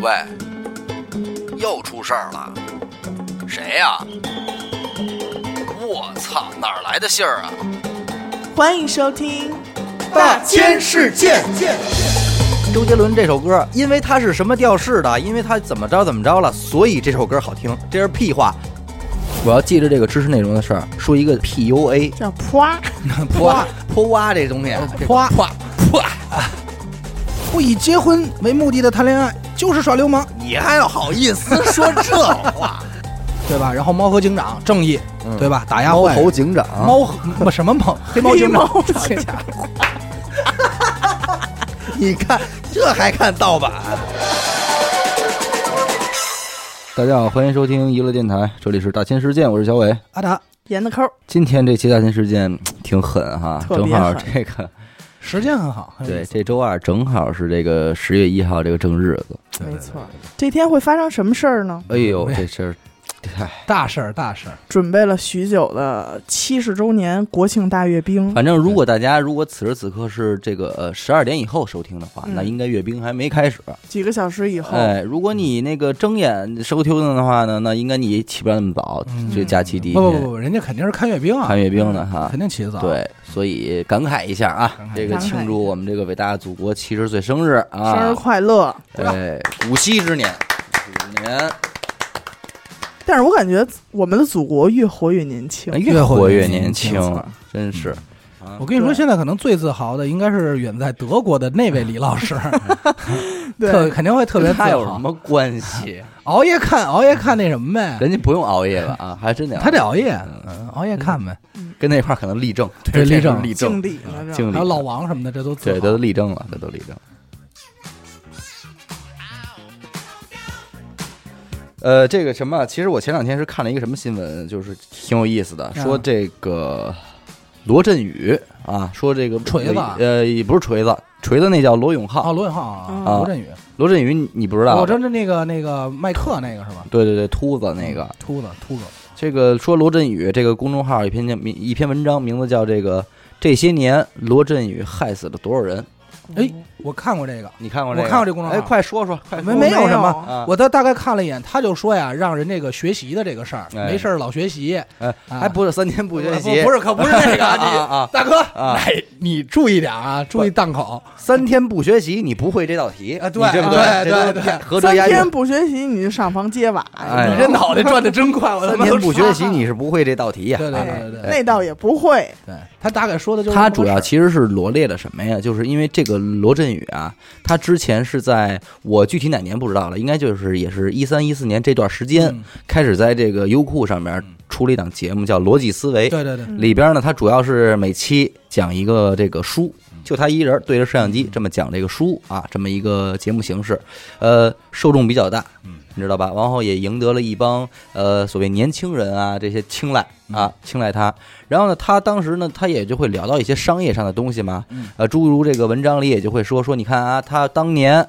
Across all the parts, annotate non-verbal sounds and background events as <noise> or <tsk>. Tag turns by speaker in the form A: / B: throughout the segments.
A: 喂，又出事儿了，谁呀、我操，哪儿来的信儿啊？
B: 欢迎收听
C: 大千世界，
D: 周杰伦这首歌，因为他是什么调式的，因为他怎么着怎么着了，所以这首歌好听。这是屁话。我要记着这个知识内容的事儿，说一个 PUA，
B: 叫啪，<laughs>
D: 啪泼蛙这东西，
C: 啪
D: 啪啪，
C: 不以结婚为目的的谈恋爱就是耍流氓，
D: 你还要好意思 <laughs> 说这话？
C: 对吧？然后猫和警长正义，
D: 嗯
C: 对吧？打压
D: 猫
C: 坏人
D: 猴警长，
C: 猫和不什么猫？<laughs> 黑猫警长，
B: 黑猫
C: 好家伙
D: 你看这还看盗版？大家好，欢迎收听娱乐电台，这里是大千世界，我是小伟。
C: 阿达，
B: 严的抠，
D: 今天这期大千世界嗯挺狠哈，
B: 特别
D: 正好
B: 狠
D: 这个
C: 时间很好，很
D: 对这周二正好是这个十月一号这个正日子。
B: 没错。这天会发生什么事儿呢？
D: 哎呦，这事儿，唉，
C: 大事儿，大事儿。
B: 准备了许久的七十周年国庆大阅兵，
D: 反正如果大家如果此时此刻是这个呃十二点以后收听的话，
B: 嗯
D: 那应该阅兵还没开始。
B: 几个小时以后，
D: 哎，如果你那个睁眼收听的话呢，那应该你起不了那么早，
C: 嗯
D: 这假期第一天
C: 不不不不，人家肯定是看阅兵啊，
D: 看阅兵的哈
C: 肯。定起得早。，
D: 对，所以感慨一下啊
C: 感慨，
D: 这个庆祝我们这个伟大的祖国七十岁生日啊！
B: 生日快乐！
D: 对，古稀之年，古稀之年，
B: 但是我感觉我们的祖国越活越年轻。
D: 哎，
C: 越
D: 越活
C: 活越年
D: 轻
C: 轻，
D: 真是。
C: 我跟你说，现在可能最自豪的应该是远在德国的那位李老师，<laughs> 特
B: 对，
C: 肯定会特别自豪。
D: 他有什么关系？
C: 熬夜看，熬夜看那什么呗，
D: 人家不用熬夜了啊，<laughs> 还真得
C: 他得熬夜，嗯，熬夜看呗。
D: 跟那块儿可能立正，
C: 对立正
D: 立正，
B: 敬礼
C: 还有老王什么的，这都
D: 对，
C: 豪
D: 都立正了，这都立正。呃，这个什么，其实我前两天是看了一个什么新闻，就是挺有意思的，说这个罗振宇啊，说这个
C: 锤子
D: 呃，也不是锤子，锤子那叫罗永浩
C: 啊，
D: 浩，
C: 罗永浩啊，
B: 啊
C: 罗振宇，
D: 罗振宇你你不知道？
C: 我知道那个那个麦克那个是吧？
D: 对对对，秃子那个，
C: 秃子秃子，
D: 这个说罗振宇这个公众号一篇名一篇文章，名字叫这个这些年罗振宇害死了多少人？
C: 哎，我看过这个，
D: 你看过这个？
C: 我看过这公众号
D: 哎，快说说，快
C: 没没有什么。
D: 啊！
C: 我大大概看了一眼，他就说呀，让人这个学习的这个事儿，
D: 哎
C: 没事儿老学习，
D: 哎，
C: 啊
D: 还不是三天不学习，
C: 不不是可不是那个
D: 啊
C: 你
D: 啊！
C: 大哥，
D: 啊
C: 哎，你注意点啊，注意档口。
D: 三天不学习，你不会这道题
C: 啊对
D: 对不
C: 对对对
B: 三天。不学习你就上房揭瓦，
D: 哎
C: 你这脑袋转的真快，我他
D: 三天不学习，你是不会这道题呀。
C: 对对
D: 啊
C: 对对对
B: 那倒也不会。
C: 对，他大概说的就是
D: 他主要其实是罗列了什么呀？就是因为这个罗振宇啊，他之前是在我具体哪年不知道了，应该就是也是一三一四年这段时间
C: 嗯。
D: 开始在这个优酷上面出了一档节目叫《逻辑思维》，
C: 对对对，
B: 嗯。
D: 里边呢，他主要是每期讲一个这个书，就他一人对着摄像机这么讲这个书啊，这么一个节目形式，呃，受众比较大，你知道吧？然后也赢得了一帮呃所谓年轻人啊这些青睐啊，青睐他。然后呢，他当时呢，他也就会聊到一些商业上的东西嘛，呃，诸如这个文章里也就会说说，你看啊，他当年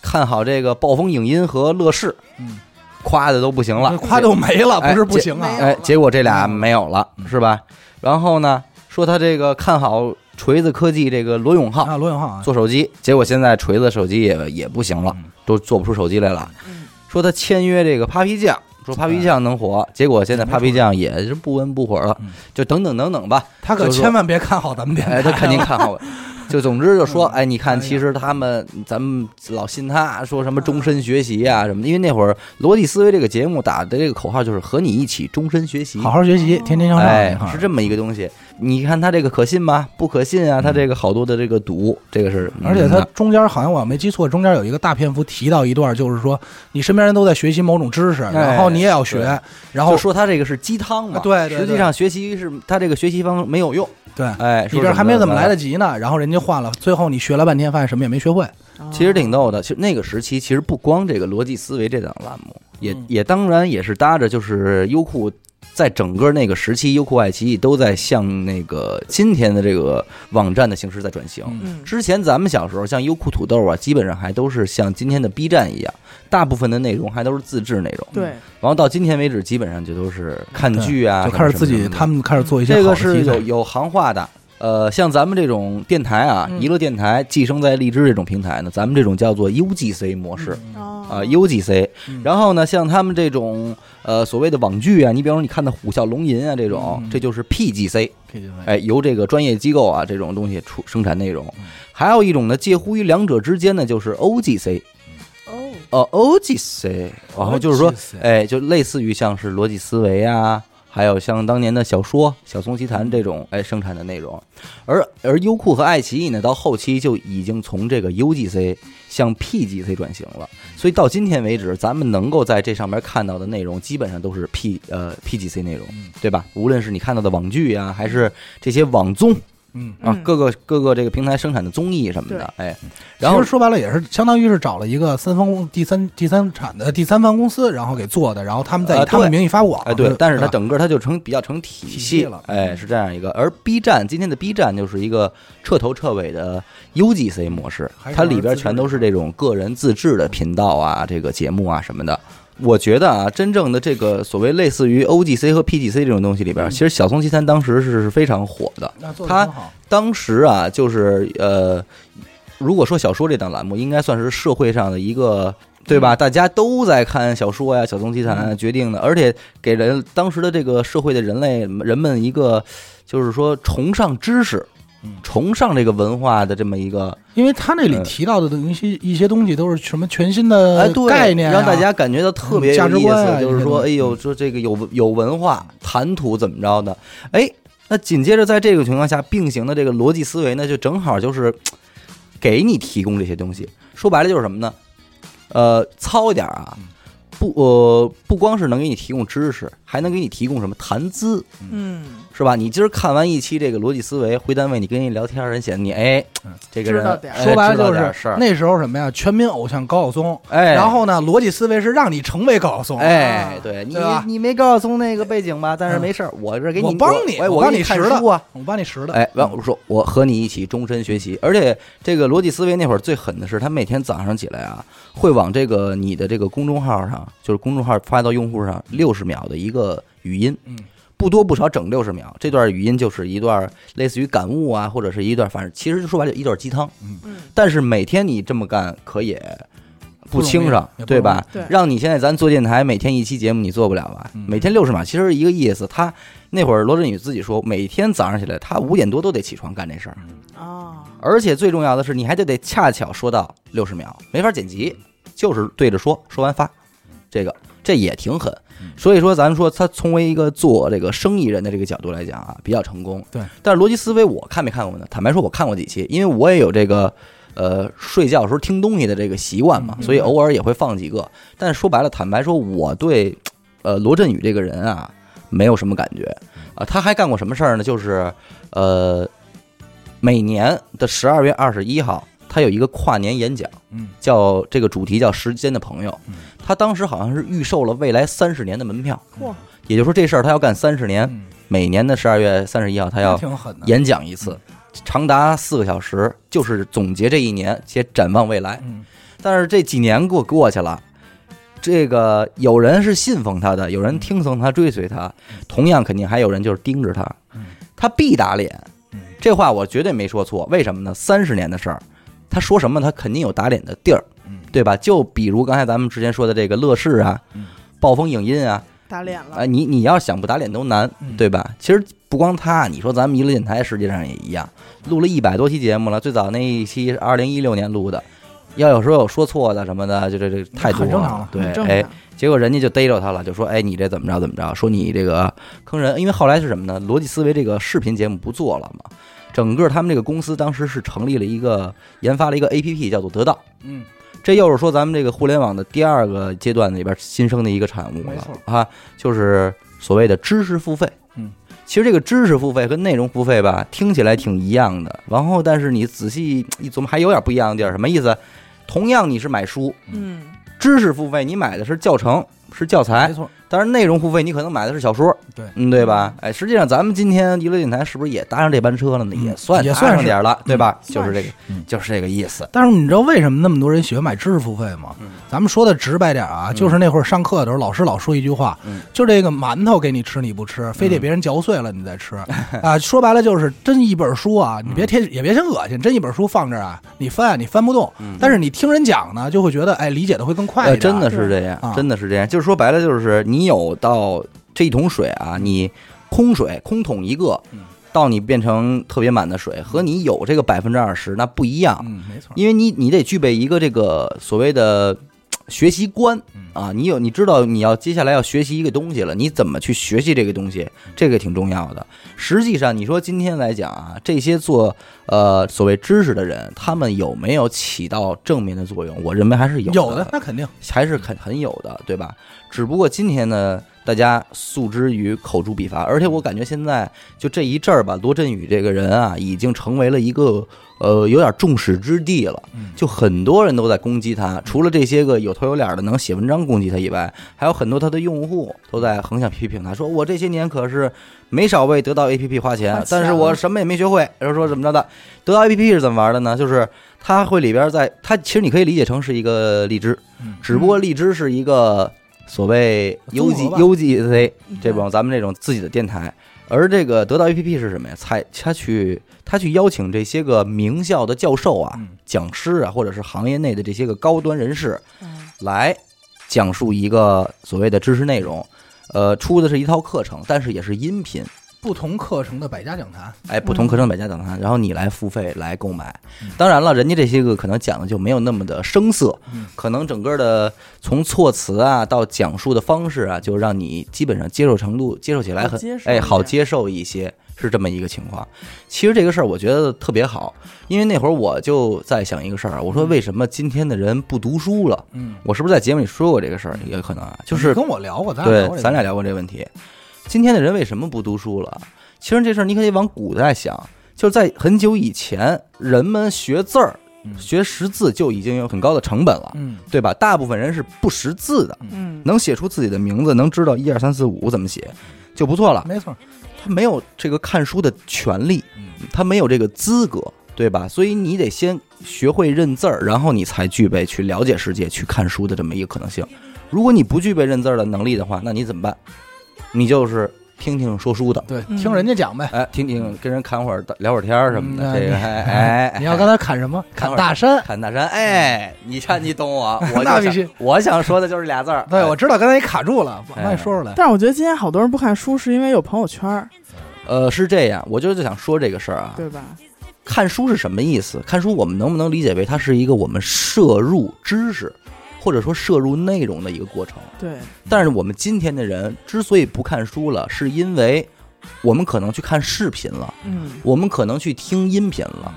D: 看好这个暴风影音和乐视，
C: 嗯，
D: 夸的都不行了，
C: 夸都没了，不是不行啊
B: 哎。
D: 哎，结果这俩没有了，是吧？然后呢，说他这个看好锤子科技这个罗永浩
C: 啊，罗永浩啊，
D: 做手机，结果现在锤子手机也也不行了
C: 嗯，
D: 都做不出手机来了。
B: 嗯
D: 说他签约这个 Papi 酱，说 Papi 酱能火，结果现在 Papi 酱也是不温不火了
C: 嗯，
D: 就等等等等吧。
C: 他可千万别看好咱们电台
D: 哎，他肯定看好我。<laughs> 就总之就说，
C: 嗯
D: 哎，你看，其实他们咱们老信他说什么终身学习啊什么的，因为那会儿逻辑思维这个节目打的这个口号就是和你一起终身学习，
C: 好好学习，天天向上。
D: 哎
C: 啊，
D: 是这么一个东西。你看他这个可信吗？不可信啊！他这个好多的这个赌，这个是，
C: 而且他
D: 嗯
C: 中间好像我没记错，中间有一个大篇幅提到一段，就是说你身边人都在学习某种知识，然后你也要学，然后
D: 说他这个是鸡汤嘛。
C: 啊对
D: 实际上学习是他这个学习方没有用。
C: 对，
D: 哎，
C: 你这还没怎么来得
D: 及。
C: 及呢，然后人家换了，最后你学了半天，发现什么也没学会。
D: 其实挺逗的。其实那个时期，其实不光这个逻辑思维这档栏目，也
C: 嗯
D: 也当然也是搭着就是优酷。在整个那个时期，优酷、爱奇艺都在向那个今天的这个网站的形式在转型。
B: 嗯，
D: 之前咱们小时候，像优酷、土豆啊，基本上还都是像今天的 B 站一样，大部分的内容还都是自制内容。
B: 对，
D: 然后到今天为止，基本上就都是看剧啊，
C: 就开始自己他们开始做一些
D: 这个是有有行话的。呃，像咱们这种电台啊，
B: 嗯。
D: 娱乐电台寄生在荔枝这种平台呢，咱们这种叫做 UGC 模式，
B: 哦，
D: 啊，UGC。
C: 嗯。
D: 然后呢，像他们这种呃所谓的网剧啊，你比方说你看的《虎啸龙吟》啊这种，
C: 嗯。
D: 这就是
C: PGC，KTV
D: 哎，由这个专业机构啊这种东西出生产内容。
C: 嗯。
D: 还有一种呢，介乎于两者之间呢就是 OGC，
B: 哦，
D: 呃，OGC，然后就是说哎，就类似于像是逻辑思维啊，还有像当年的小说《小松奇谈》这种哎生产的内容，而而优酷和爱奇艺呢，到后期就已经从这个 UGC 向 PGC 转型了，所以到今天为止，咱们能够在这上面看到的内容，基本上都是 P 呃 PGC 内容
C: 嗯，
D: 对吧？无论是你看到的网剧呀、还是这些网综
C: 嗯。
D: 啊
B: 嗯，
D: 各个各个这个平台生产的综艺什么的，哎，然后
C: 说白了也是相当于是找了一个三方公第三第三产的第三方公司，然后给做的，然后他们
D: 在
C: 他们
D: 对
C: 名义发广，
D: 哎，对，但是它整个它就成比较成体
C: 体
D: 系
C: 系了
D: 哎，
C: 嗯
D: 是这样一个。而 B 站今天的 B 站就是一个彻头彻尾的 UGC 模式它里边全都是这种个人自制的频道啊，这个节目啊什么的。我觉得啊，真正的这个所谓类似于 OGC 和 PGC 这种东西里边，其实《小松奇谈》当时是非常火的。他当时啊，就是呃，如果说小说这档栏目，应该算是社会上的一个。对吧？大家都在看小说呀，《小松奇谈》
C: 嗯
D: 决定的，而且给人当时的这个社会的人类人们一个，就是说崇尚知识
C: 嗯，
D: 崇尚这个文化的这么一个
C: 因为他那里
D: 嗯
C: 提到的东西一些东西都是什么全新
D: 哎，
C: 的，概念啊，
D: 让大家感觉到特别有意思，就是说，哎呦，说这个有有文化，谈吐怎么着的？哎，那紧接着在这个情况下并行的这个逻辑思维呢，就正好就是给你提供这些东西。说白了就是什么呢？呃，糙一点啊
C: 嗯，
D: 不呃，不光是能给你提供知识，还能给你提供什么谈资，
B: 嗯，
D: 是吧？你今儿看完一期这个逻辑思维，回单位你跟人聊天，人显得你哎
C: 嗯，
D: 这个人
C: 说白了就是那时候什么呀？全民偶像高晓松，
D: 哎，
C: 然后呢，逻辑思维是让你成为高晓松，
D: 哎
B: 啊，
D: 对你你没高晓松那个背景吧？但是
C: 嗯
D: 没事儿，我这给你
C: 我帮你
D: 哎，
C: 我帮你拾的
D: 书啊。
C: 我帮你拾的，
D: 哎，完我说我和你一起终身学习，而且这个逻辑思维那会儿最狠的是，他每天早上起来啊，会往这个你的这个公众号上，就是公众号发到用户上六十秒的一个语音，
C: 嗯，
D: 不多不少，整六十秒。这段语音就是一段类似于感悟啊，或者是一段，反正其实说白了一段鸡汤。
B: 嗯，
D: 但是每天你这么干，可也不轻省对吧？
B: 对
D: 让你现在咱做电台，每天一期节目，你做不了吧？
C: 嗯
D: 每天六十秒，其实是一个意思。他那会儿罗振宇自己说，每天早上起来，他五点多都得起床干这事儿，
B: 啊，
D: 而且最重要的是，你还得得恰巧说到六十秒，没法剪辑，就是对着说，说完发，这个这也挺狠。所以说，咱们说他从为一个做这个生意人的这个角度来讲啊，比较成功。
C: 对，
D: 但是逻辑思维我看没看过呢？坦白说，我看过几期，因为我也有这个呃睡觉的时候听东西的这个习惯嘛，
C: 嗯
D: 所以偶尔也会放几个。但是说白了，坦白说，我对呃罗振宇这个人啊没有什么感觉啊。他还干过什么事儿呢？就是呃每年的十二月二十一号，他有一个跨年演讲。
C: 嗯
D: 叫这个主题叫“时间的朋友
C: 嗯”，
D: 他当时好像是预售了未来三十年的门票，
B: 嚯，
D: 也就是说这事儿他要干三十年，
C: 嗯，
D: 每年的十二月三十一号他要演讲一次，长达四个小时，就是总结这一年且展望未来。
C: 嗯
D: 但是这几年过过去了。这个有人是信奉他的，有人听从他、追随他，同样肯定还有人就是盯着他
C: 嗯，
D: 他必打脸。
C: 嗯
D: 这话我绝对没说错，为什么呢？三十年的事儿，他说什么他肯定有打脸的地儿。
C: 嗯
D: 对吧？就比如刚才咱们之前说的这个乐视啊
C: 嗯、
D: 暴风影音啊，
B: 打脸了，
D: 哎，你你要想不打脸都难，
C: 嗯
D: 对吧？其实不光他，你说咱们娱乐电台实际上也一样，录了一百多期节目了，最早那一期是二零一六年录的，要有时候有说错的什么的，就这这太多
C: 了
D: 对哎，，结果人家就逮着他了，就说：“哎，你这怎么着怎么着？说你这个坑人。”因为后来是什么呢？逻辑思维这个视频节目不做了嘛，整个他们这个公司当时是成立了一个研发了一个 A P P，叫做得到。
C: 嗯
D: 这又是说咱们这个互联网的第二个阶段里边新生的一个产物了啊，就是所谓的知识付费。
C: 嗯，
D: 其实这个知识付费跟内容付费吧，听起来挺一样的，然后但是你仔细一琢磨，还有点不一样的地儿。什么意思？同样你是买书，
B: 嗯，
D: 知识付费你买的是教程，是教材
C: 没，错，
D: 当然内容付费你可能买的是小说，
C: 对
D: 嗯，对吧？哎，实际上咱们今天娱乐电台是不是也搭上这班车了呢？
C: 嗯
D: 也算
C: 也算是
D: 上点儿了，对吧？
B: 嗯
D: 就是这个
C: 嗯，
D: 就是这个意思。
C: 但是你知道为什么那么多人喜欢买知识付费吗？
D: 嗯
C: 咱们说的直白点啊，就是那会儿上课的时候，老师老说一句话，
D: 嗯
C: 就这个馒头给你吃你不吃，非得别人嚼碎了你再吃，<laughs> 啊，说白了就是真一本书啊，你别贴也别嫌恶心，真一本书放这儿啊，你翻啊你翻不动，但是你听人讲呢，就会觉得哎理解的会更快
D: 呃，
C: 一点。
D: 真的是这样
C: 啊，
D: 真的是这样。就是说白了，就是你有到这一桶水啊，你空水空桶一个
C: 嗯，
D: 到你变成特别满的水，和你有这个百分之二十那不一样，
C: 嗯，没错，
D: 因为你你得具备一个这个所谓的学习观
C: 嗯。
D: 啊，你有你知道你要接下来要学习一个东西了，你怎么去学习这个东西，这个挺重要的。实际上，你说今天来讲啊，这些做呃所谓知识的人，他们有没有起到正面的作用？我认为还是有
C: 有的那肯定，
D: 还是很很有的，对吧？只不过今天呢，大家诉之于口诛笔伐，而且我感觉现在就这一阵儿吧，罗振宇这个人啊，已经成为了一个呃有点众矢之的了，
C: 嗯
D: 就很多人都在攻击他。除了这些个有头有脸的能写文章攻击他以外，还有很多他的用户都在横向批评他，说我这些年可是没少为得到 APP 花钱
B: 花，钱
D: 但是我什么也没学会。然后说怎么着的，得到 APP 是怎么玩的呢？就是他会里边在他其实你可以理解成是一个荔枝，
C: 嗯
D: 只不过荔枝是一个所谓 U
C: 综
D: G
C: 合吧。
D: U G C
B: 嗯。
D: 这种咱们这种自己的电台，而这个得到 A P P 是什么呀？才他去他去邀请这些个名校的教授啊、
C: 嗯。
D: 讲师啊，或者是行业内的这些个高端人士
B: 嗯。
D: 来讲述一个所谓的知识内容。呃，出的是一套课程，但是也是音频，
C: 不同课程的百家讲坛，
D: 哎，不同课程百家讲坛，然后你来付费来购买
C: 嗯。
D: 当然了，人家这些个可能讲的就没有那么的生涩
C: 嗯，
D: 可能整个的从措辞啊到讲述的方式啊，就让你基本上接受程度接受起来很哎好接受一些，是这么一个情况。其实这个事儿我觉得特别好，因为那会儿我就在想一个事儿，我说为什么今天的人不读书了？
C: 嗯，
D: 我是不是在节目里说过这个事儿？也可能啊，就是
C: 跟我聊过，咱俩
D: 对咱俩聊过这个问题。今天的人为什么不读书了？其实这事儿你可以往古代想，就是在很久以前，人们学字儿、
C: 嗯
D: 学识字就已经有很高的成本了，
C: 嗯
D: 对吧？大部分人是不识字的，
B: 嗯，
D: 能写出自己的名字，能知道一二三四五怎么写，就不错了。
C: 没错，
D: 他没有这个看书的权利，
C: 嗯
D: 他没有这个资格，对吧？所以你得先学会认字儿，然后你才具备去了解世界、去看书的这么一个可能性。如果你不具备认字儿的能力的话，那你怎么办？你就是听听说书的，
C: 对，
B: 嗯
C: 听人家讲呗。
D: 哎，听听跟人侃会儿聊会儿天儿什么的，
C: 嗯
D: 这个哎 <laughs>
C: 你要刚才侃什么？<laughs>
D: 砍
C: 砍大山。
D: 侃大山，哎，你看你懂我，<laughs> 我
C: 那必须，
D: 我想说的就是俩字儿，
C: 对，
D: 哎
C: 我知道，刚才你卡住了，
D: 哎
C: 慢慢说出来。
B: 但是我觉得今天好多人不看书，是因为有朋友圈儿，
D: 呃是这样，我就是想说这个事儿啊，
B: 对吧？
D: 看书是什么意思？看书我们能不能理解为它是一个我们摄入知识，或者说摄入内容的一个过程？
B: 对，
D: 但是我们今天的人之所以不看书了，是因为我们可能去看视频了，
B: 嗯，
D: 我们可能去听音频了。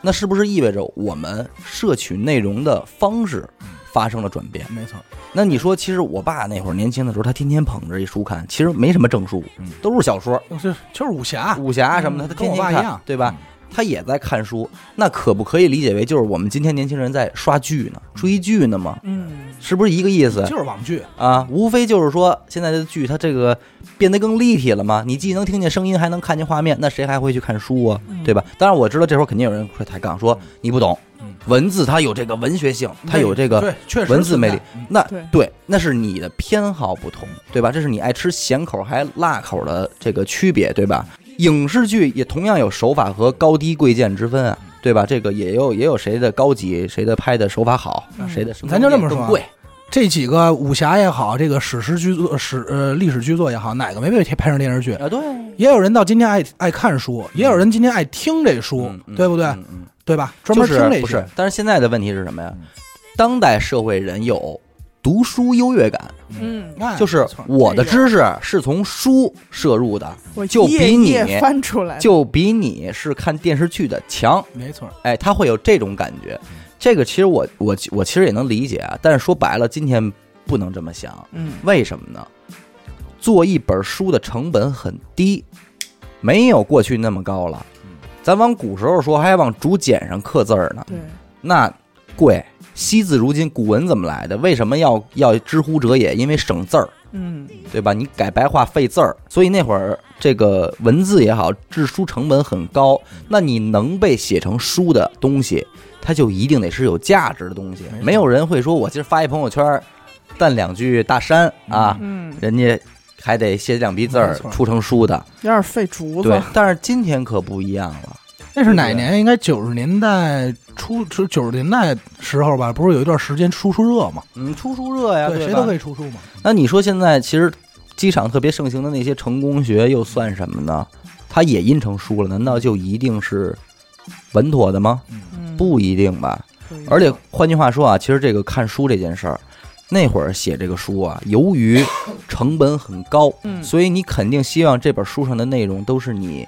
D: 那是不是意味着我们摄取内容的方式发生了转变？
C: 没错，
D: 那你说，其实我爸那会儿年轻的时候，他天天捧着一书看，其实没什么正书
C: 嗯，
D: 都是小说、
C: 就是就是武侠，
D: 武侠什么的，他
C: 跟
D: 天天看
C: 我爸一样，
D: 对吧？他也在看书，那可不可以理解为就是我们今天年轻人在刷剧呢、追剧呢吗？
B: 嗯，
D: 是不是一个意思
C: 就是网剧。
D: 啊？无非就是说现在的剧它这个变得更立体了嘛，你既能听见声音，还能看见画面，那谁还会去看书啊？
B: 嗯
D: 对吧？当然我知道这会儿肯定有人会抬杠说你不懂
C: 嗯，
D: 文字它有这个文学性，它有这个
C: 对，确实
D: 文字魅力那
B: 对
D: 对，那是你的偏好不同，对吧？这是你爱吃咸口还辣口的这个区别，对吧？影视剧也同样有手法和高低贵贱之分啊，对吧？这个也有也有谁的高级，谁的拍的手法好，
B: 嗯
D: 谁的声
C: 咱就这么说
D: 更贵。
C: 这几个武侠也好，这个史诗剧作、史呃历史剧作也好，哪个没被拍成电视剧？
D: 啊，对，
C: 也有人到今天爱爱看书，也有人今天爱听这书，对不对？
D: 嗯嗯
C: 对吧？专门听这些
D: 不是？但是现在的问题是什么呀
C: 嗯？
D: 当代社会人有读书优越感，
B: 嗯，
C: 哎
D: 就是我的知识是从书摄入的，就比你
B: 翻出来，
D: 就比你是看电视剧的强。
C: 没错，
D: 哎，他会有这种感觉。这个其实我我我其实也能理解啊，但是说白了，今天不能这么想，
B: 嗯，
D: 为什么呢？做一本书的成本很低，没有过去那么高了。咱往古时候说，还往竹简上刻字儿呢，
B: 对，
D: 那贵。惜字如金，古文怎么来的？为什么要要知乎者也？因为省字儿。
B: 嗯，
D: 对吧？你改白话费字儿，所以那会儿这个文字也好，制书成本很高。那你能被写成书的东西，它就一定得是有价值的东西
C: 没。
D: 有人会说我今儿发一朋友圈，弹两句大山啊，
B: 嗯，
D: 人家还得写两笔字儿出成书的。
B: 有点费竹子
D: 对，，但是今天可不一样了。
C: 那是哪年？应该九十年代初，就九十年代时候吧，不是有一段时间出书热嘛？
D: 嗯，出书热呀，对吧
C: 谁都可以出书嘛。
D: 那你说现在其实机场特别盛行的那些成功学又算什么呢？它也印成书了，难道就一定是稳妥的吗？
B: 嗯
D: 不一定吧。而且换句话说啊，其实这个看书这件事儿，那会儿写这个书啊，由于成本很高，
B: 嗯
D: 所以你肯定希望这本书上的内容都是你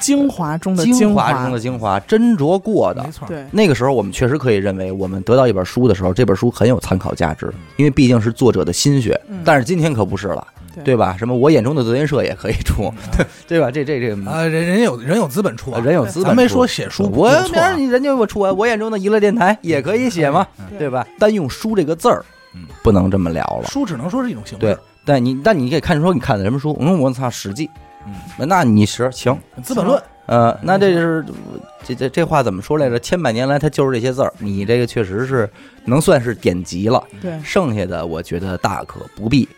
B: 精华中的
D: 精
B: 华
D: 华。中的精华，斟酌过的。
C: 没。错，
B: 对，
D: 那个时候，我们确实可以认为，我们得到一本书的时候，这本书很有参考价值，因为毕竟是作者的心血。
B: 嗯。
D: 但是今天可不是了，
B: 对。
D: 对吧？什么我眼中的德云社也可以出，<laughs> 对吧？这这这个
C: 啊，人人有人有资本出啊，
D: 人有资本
C: 没说写书
D: 我明儿你人家我出啊，我眼中的娱乐电台也可以写嘛，
B: 对。
D: 对吧？单用书这个字儿
C: 嗯，
D: 不能这么聊了。
C: 书只能说是一种形式，
D: 对，但你但你可以看说你看的什么书？嗯，我操，《史记》。
C: 嗯，
D: 那你是行，
C: 资本论，
D: 呃，那这是这这这话怎么说来着？千百年来它就是这些字儿，你这个确实是能算是典籍了。
B: 对，
D: 剩下的我觉得大可不必。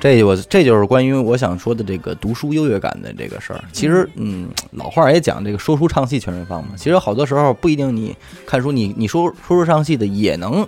D: 这我这就是关于我想说的这个读书优越感的这个事儿。其实，嗯，老话也讲这个说书唱戏全人方嘛。其实好多时候不一定你看书，你你说说书唱戏的也能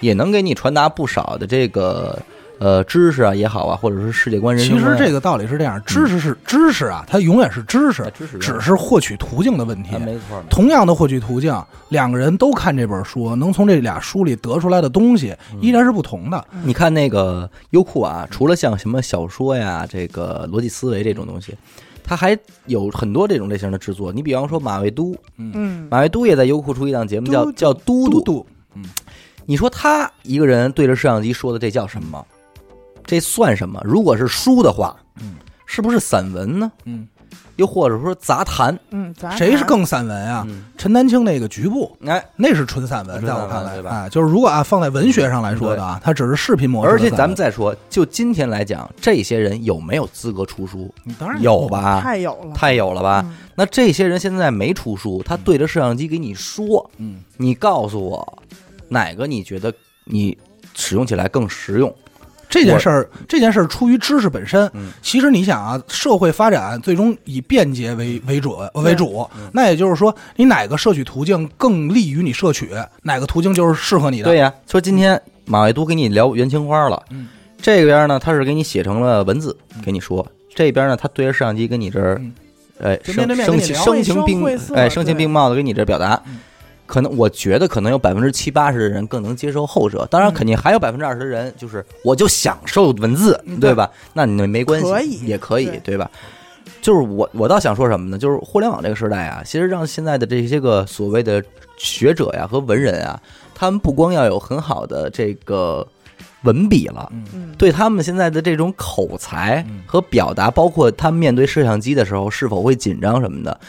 D: 也能给你传达不少的这个呃知识啊也好啊，或者是世界观、人
C: 其
D: 生观。
C: 实这个道理是这样，知识是知识啊，它永远是知识
D: 哎，知识
C: 只是获取途径的问题
D: 啊。没错，
C: 同样的获取途径，两个人都看这本书，能从这俩书里得出来的东西依然是不同的。
D: 你看那个优酷啊，除了像什么小说呀、这个逻辑思维这种东西，它还有很多这种类型的制作。你比方说马未都，
B: 嗯，
D: 马未都也在优酷出一档节目叫
B: 嘟
D: 叫嘟嘟。
C: 嘟嘟，
D: 你说他一个人对着摄像机说的这叫什么？这算什么？如果是书的话，
C: 嗯，
D: 是不是散文呢？
C: 嗯，
D: 又或者说杂谈？
B: 嗯，咱
C: 谁是更散文啊？
D: 嗯
C: 陈丹青那个局部，
D: 哎，
C: 那是纯散文，在我看来，啊，就是如果啊放在文学上来说的啊，它只是视频模式。
D: 而且咱们再说，就今天来讲，这些人有没有资格出书？
C: 你当然
D: 有吧？
B: 太有了，
D: 太有了吧？
B: 嗯
D: 那这些人现在没出书，他对着摄像机给你说，
C: 嗯，
D: 你告诉我哪个你觉得你使用起来更实用？
C: 这件事儿，这件事儿出于知识本身。
D: 嗯
C: 其实你想啊，社会发展最终以便捷为为准为主，那也就是说，你哪个摄取途径更利于你摄取，哪个途径就是适合你的。
D: 对呀，说今天马未都给你聊元青花了，
C: 嗯
D: 这边呢他是给你写成了文字给你说，这边呢他对着摄像机跟你这儿
C: 嗯，
D: 哎声声声情并哎声情并茂的给你这表达
C: 嗯。
D: 可能我觉得可能有百分之七八十的人更能接受后者，当然
B: 嗯
D: 肯定还有百分之二十的人就是我就享受文字，
C: 嗯
D: 对吧？那你没关系，
B: 可
D: 也可以
B: 对，
D: 吧？就是我我倒想说什么呢？就是互联网这个时代啊，其实让现在的这些个所谓的学者呀和文人啊，他们不光要有很好的这个文笔了，对他们现在的这种口才
C: 嗯
D: 和表达，包括他们面对摄像机的时候是否会紧张什么的，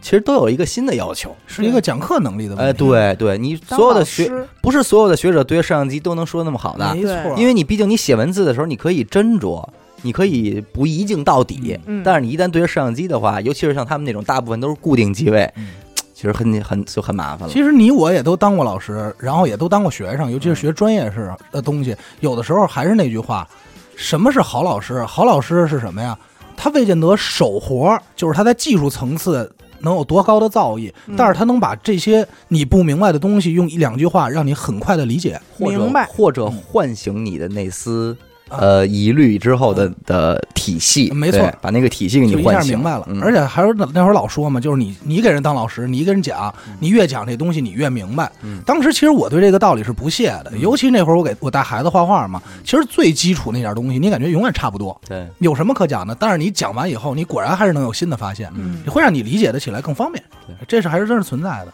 D: 其实都有一个新的要求。
C: 是一个讲课能力的问题。
D: 哎，对对，你所有的学不是所有的学者对着摄像机都能说那么好的，
C: 没错，
D: 因为你毕竟你写文字的时候，你可以斟酌，你可以不一镜到底，
B: 嗯
D: 但是你一旦对着摄像机的话，尤其是像他们那种大部分都是固定机位，
C: 嗯 <tsk>
D: 其实很很就很麻烦了。
C: 其实你我也都当过老师，然后也都当过学生，尤其是学专业式的东西，有的时候还是那句话，什么是好老师？好老师是什么呀？他未见得手活，就是他在技术层次能有多高的造诣，
B: 嗯
C: 但是他能把这些你不明白的东西用一两句话让你很快的理解。
D: 或者或者唤醒你的那丝
C: 啊
D: 呃疑虑之后的的体系，
C: 没错。
D: 把那个体系给你
C: 一
D: 唤醒，
C: 下明白了，
D: 嗯。
C: 而且还是那那会儿老说嘛，就是你你给人当老师，你给人讲，你越讲这东西你越明白。
D: 嗯。
C: 当时其实我对这个道理是不屑的，尤其那会儿我给我带孩子画画嘛，其实最基础那点东西，你感觉永远差不多，
D: 对，
C: 有什么可讲的？但是你讲完以后，你果然还是能有新的发现，
B: 嗯。
C: 你会让你理解的起来更方便。这是还是真是存在的。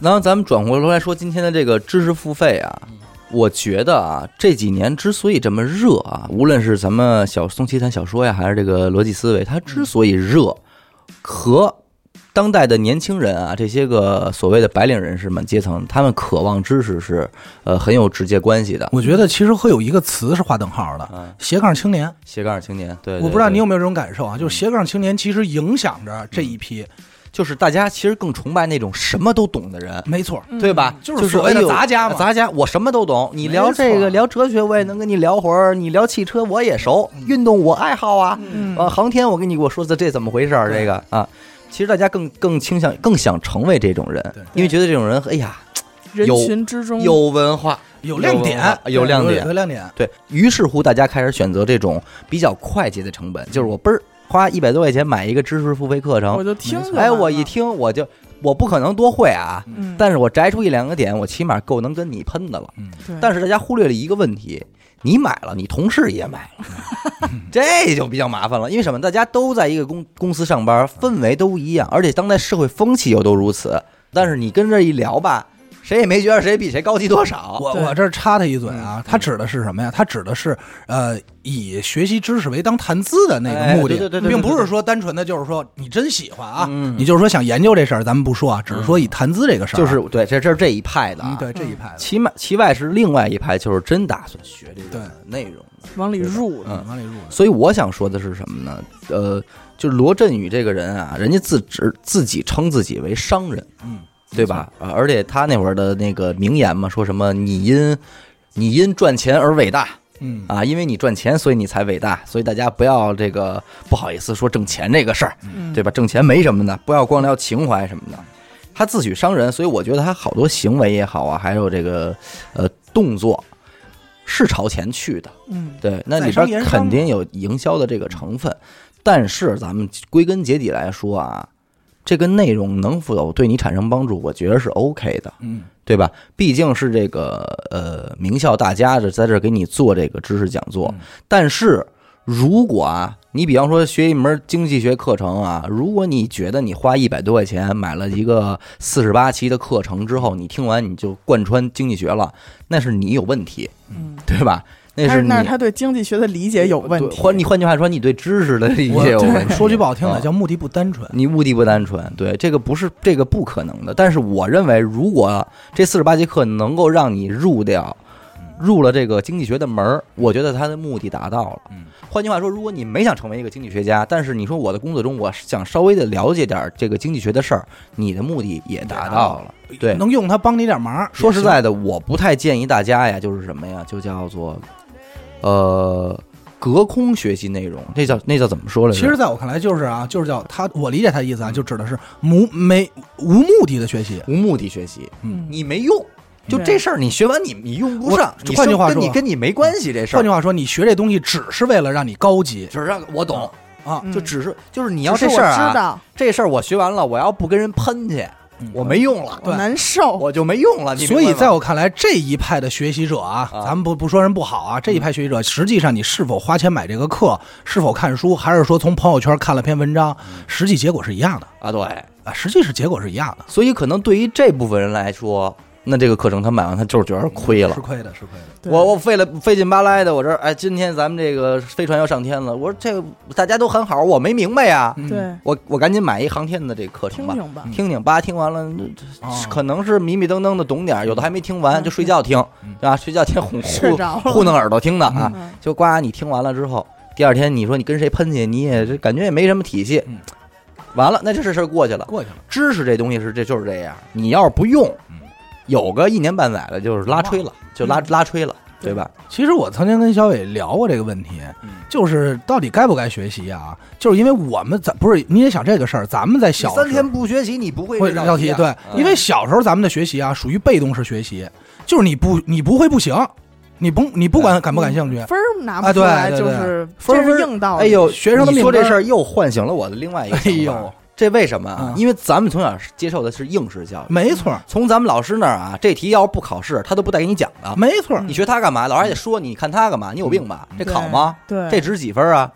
D: 然后咱们转过头来说今天的这个知识付费啊，我觉得啊，这几年之所以这么热啊，无论是咱们小宋奇谈小说呀，还是这个逻辑思维，它之所以热，和当代的年轻人啊，这些个所谓的白领人士们阶层，他们渴望知识是呃很有直接关系的。
C: 我觉得其实会有一个词是划等号的
D: 嗯，
C: 斜杠青年。
D: 斜杠青年，对，对
C: 我不知道你有没有这种感受啊？就是斜杠青年其实影响着这一批，
D: 就是大家其实更崇拜那种什么都懂的人。
C: 没错，
D: 对吧？
C: 嗯就是所谓的
D: 哎呦
C: 杂家嘛
D: 杂家我什么都懂。你聊这个聊哲学，我也能跟你聊会儿；你聊汽车，我也熟；运动我爱好啊。
B: 嗯
D: 啊，航天，我跟你给我说的这怎么回事儿？这个啊，其实大家更更倾向更想成为这种人，因为觉得这种人，哎呀，
B: 人
D: 有
B: 群之中
D: 有文化，
C: 有亮点，
D: 有亮点
C: 有亮点。
D: 对于是乎，大家开始选择这种比较快捷的成本，就是我嘣儿花一百多块钱买一个知识付费课程我，
B: 就听
D: 哎，我一听我就我不可能多会啊，
B: 嗯，
D: 但是我摘出一两个点，我起码够能跟你喷的了。
C: 嗯，
D: 但是大家忽略了一个问题，你买了，你同事也买了，<laughs> 这就比较麻烦了。因为什么？大家都在一个公公司上班，氛围都一样，而且当代社会风气又都如此。但是你跟这一聊吧，谁也没觉得谁比谁高级多少。
C: 我我这插他一嘴
D: 嗯
C: 啊，他指的是什么呀？他指的是呃，以学习知识为当谈资的那
D: 哎
C: 个目的
D: 对对对，
C: 并不是说单纯的就是说你真喜欢啊，
D: 嗯
C: 你就是说想研究这事儿，咱们不说啊，只是说以谈资这个事儿啊，
D: 就是对，这这是这一派的
C: 对这一派的，
D: 其外其外是另外一派，就是真打算学这个内容。
B: 往里入的，
D: 嗯
C: 往里入。
D: 所以我想说的是什么呢？呃，就是罗振宇这个人啊，人家自指自己称自己为商人，
C: 嗯，
D: 对吧？啊，而且他那会儿的那个名言嘛，说什么你因你因赚钱而伟大
C: 嗯
D: 啊，因为你赚钱，所以你才伟大。所以大家不要这个不好意思说挣钱这个事儿，
B: 嗯
D: 对吧？挣钱没什么的，不要光聊情怀什么的。他自诩商人，所以我觉得他好多行为也好啊，还有这个呃动作是朝前去的。
B: 嗯
D: 对，那里边肯定有营销的这个成分，但是咱们归根结底来说啊，这个内容能否对你产生帮助，我觉得是 OK 的，
C: 嗯，
D: 对吧？毕竟是这个呃名校大家这在这儿给你做这个知识讲座，
C: 嗯
D: 但是如果啊，你比方说学一门经济学课程啊，如果你觉得你花一百多块钱买了一个四十八期的课程之后，你听完你就贯穿经济学了，那是你有问题，
B: 嗯，
D: 对吧？那
B: 但
D: 是
B: 那是他对经济学的理解有问题，
D: 对换你换句话说，你对知识的理解有问题。<laughs>
C: 说句不好听的，
D: 啊
C: 叫目的不单纯。
D: 你目的不单纯，对这个不是这个不可能的。但是我认为，如果这四十八节课能够让你入掉，入了这个经济学的门儿，我觉得他的目的达到了。
C: 嗯，
D: 换句话说，如果你没想成为一个经济学家，但是你说我的工作中我想稍微的了解点这个经济学的事儿，你的目的也达到了。对，
C: 能用它帮你点忙。
D: 说实在的，我不太建议大家呀，就是什么呀，就叫做呃隔空学习内容，那叫那叫怎么说来着？
C: 其实，在我看来，就是啊，就是叫他，我理解他的意思啊，就指的是无没无目的的学习。
D: 无目的学习，
B: 嗯
D: 你没用。就这事儿，你学完你你用不上，你
C: 换句话说
D: 你跟你没关系这事儿，
C: 换句话说，你学这东西只是为了让你高级
D: 只是让我懂，
C: 啊。
B: 嗯
D: 就只是就是你要
B: 是我
D: 这事儿啊，
B: 知道，
D: 这事儿我学完了，我要不跟人喷去，我没用了，
B: 我难受，
D: 我就没用了。你
C: 所以，在我看来，这一派的学习者啊，
D: 啊。
C: 咱们不不说人不好啊，这一派学习者，实际上你是否花钱买这个课，是否看书，还是说从朋友圈看了篇文章，实际结果是一样的。
D: 啊，对，
C: 啊，实际是结果是一样的，
D: 所以可能对于这部分人来说，那这个课程他买完他就是觉得亏了。
C: 是。亏的，是亏的。
D: 我我费了费劲巴拉的，我这儿哎，今天咱们这个飞船要上天了，我说这个大家都很好，我没明白呀，
C: 嗯。
B: 对，
D: 我我赶紧买一航天的这个课程吧，
B: 听听吧，
D: 听听吧，听完了，这这
C: 哦
D: 可能是迷迷瞪瞪的懂点儿，有的还没听完就睡觉听，对吧？睡觉听糊糊 <laughs> 糊弄耳朵听的啊，
B: 嗯。
D: 就呱，你听完了之后，第二天你说你跟谁喷去，你也这感觉也没什么体系。
C: 嗯，
D: 完了，那这事事儿过去了。
C: 过去了，
D: 知识这东西是这就是这样，你要是不用，有个一年半载的，就是拉吹了，就拉拉吹了，对吧？
C: 其实我曾经跟小伟聊过这个问题，就是到底该不该学习啊？就是因为我们咱不是你也想这个事儿，咱们在小
D: 你三天不学习，你不会
C: 会绕题，对，因为小时候咱们的学习啊，属于被动式学习，就是你不你不会不行，你不你不管感不感兴趣，
B: 分儿拿
C: 啊对
B: 不出来，
C: 对对
B: 就是
D: 分儿
B: 这是硬道理。
D: 哎呦，
C: 学生的
D: 你
C: 命
D: 说这事儿又唤醒了我的另外一个。
C: 哎呦
D: 这为什么啊
C: 嗯？
D: 因为咱们从小接受的是应试教育，
C: 没错
D: 从咱们老师那儿啊，这题要是不考试，他都不带给你讲的。
C: 没错，
D: 你学他干嘛？老师还得说你看他干嘛？你有病吧？这考吗？
B: 对，
D: 这值几分啊？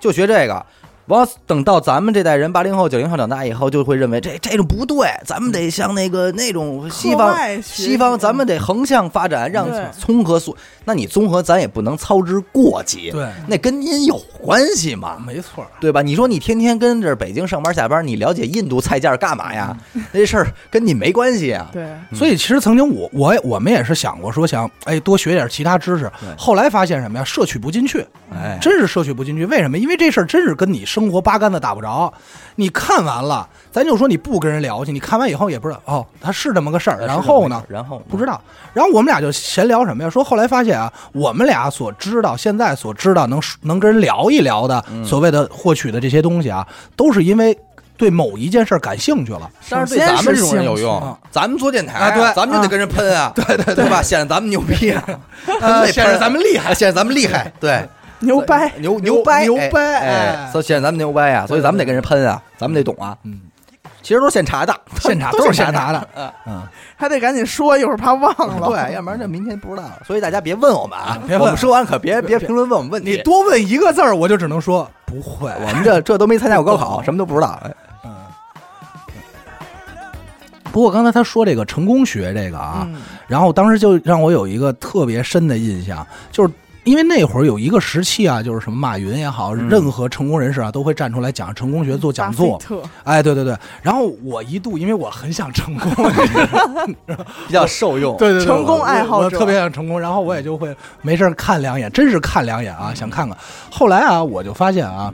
D: 就学这个。完了等到咱们这代人八零后、九零后长大以后，就会认为这这种不对，咱们得像那个那种西方西方，咱们得横向发展，让综合素。那你综合，咱也不能操之过急，
C: 对，
D: 那跟您有关系吗？
C: 没错。
D: 对吧？你说你天天跟着北京上班下班，你了解印度菜价干嘛呀？那事儿跟你没关系啊。
B: 对，
C: 所以其实曾经我我我们也是想过说想哎多学点其他知识，后来发现什么呀？摄取不进去，
D: 哎，
C: 真是摄取不进去。为什么？因为这事儿真是跟你生活八竿子打不着。你看完了，咱就说你不跟人聊去，你看完以后也不知道哦，他是这么个事儿。然后呢？
D: 然后
C: 不知道。然后我们俩就闲聊什么呀？说后来发现啊，我们俩所知道、现在所知道能能跟人聊一聊的
D: 嗯
C: 所谓的获取的这些东西啊，都是因为对某一件事儿感兴趣了。
D: 但是对咱们这种人有用
C: 趣，
D: 咱们做电台
C: 啊对
D: 咱们就得跟人喷啊，<laughs> 对对对吧？显得咱们牛逼啊 <laughs> <laughs>
C: 显得咱们厉害
D: 啊显得咱们厉害，对，
B: 牛掰，
D: 牛
C: 牛
D: 掰
C: 牛掰
D: 哎，显得咱们牛掰啊，所以咱们得跟人喷啊，咱们得懂啊，
C: 嗯，
D: 其实都是现查的，<laughs>
C: 现查
D: 都
C: 都是
D: 现查
C: 的，
D: 嗯。
C: 嗯，
B: 还得赶紧说，一会儿怕忘了。
D: 对，<laughs> 要不然这明天不知道了。所以大家别问我们啊，
C: 别问
D: 我们说完可别别评论问我们问题。
C: 你多问一个字儿，我就只能说不会。
D: 我们这这都没参加过高考，<laughs> 什么都不知道。哎
C: 嗯。不过刚才他说这个成功学这个啊，
B: 嗯，
C: 然后当时就让我有一个特别深的印象，就是因为那会儿有一个时期啊，就是什么马云也好，
D: 嗯
C: 任何成功人士啊，都会站出来讲成功学、做讲座哎，对对对。然后我一度因为我很想成功，<laughs>
D: 比较受用。
C: 对对对，
B: 成功爱好者
C: 我特别想成功，然后我也就会没事儿看两眼，真是看两眼啊，想看看。后来啊，我就发现啊。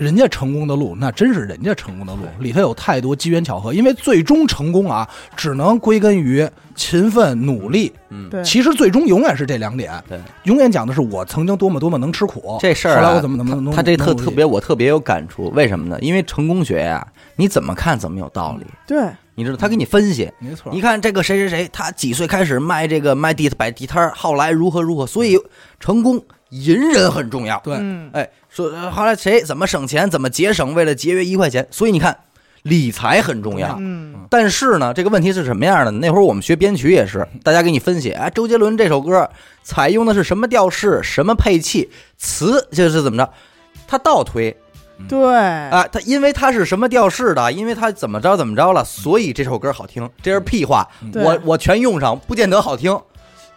C: 人家成功的路，那真是人家成功的路，里头有太多机缘巧合。因为最终成功啊，只能归根于勤奋努力。
D: 嗯，
B: 对，
C: 其实最终永远是这两点，
D: 对，
C: 永远讲的是我曾经多么多么能吃苦。
D: 这事儿啊
C: 后来我怎么怎么能
D: 他这特特别，我特别有感触。为什么呢？因为成功学呀，你怎么看怎么有道理。
B: 对，
D: 你知道，他给你分析。
C: 没错，
D: 你看这个谁谁谁，他几岁开始卖这个卖地摆地摊儿后来如何如何，所以成功隐忍很重要。
C: 对
B: 嗯，
D: 哎，说呃后来谁怎么省钱，怎么节省，为了节约一块钱，所以你看理财很重要。
B: 嗯，
D: 但是呢，这个问题是什么样的？那会儿我们学编曲也是，大家给你分析，哎，周杰伦这首歌采用的是什么调式、什么配器、词，就是怎么着，他倒推
B: 对，
D: 啊，他因为他是什么调式的，因为他怎么着怎么着了，所以这首歌好听，这是屁话，我我全用上，不见得好听。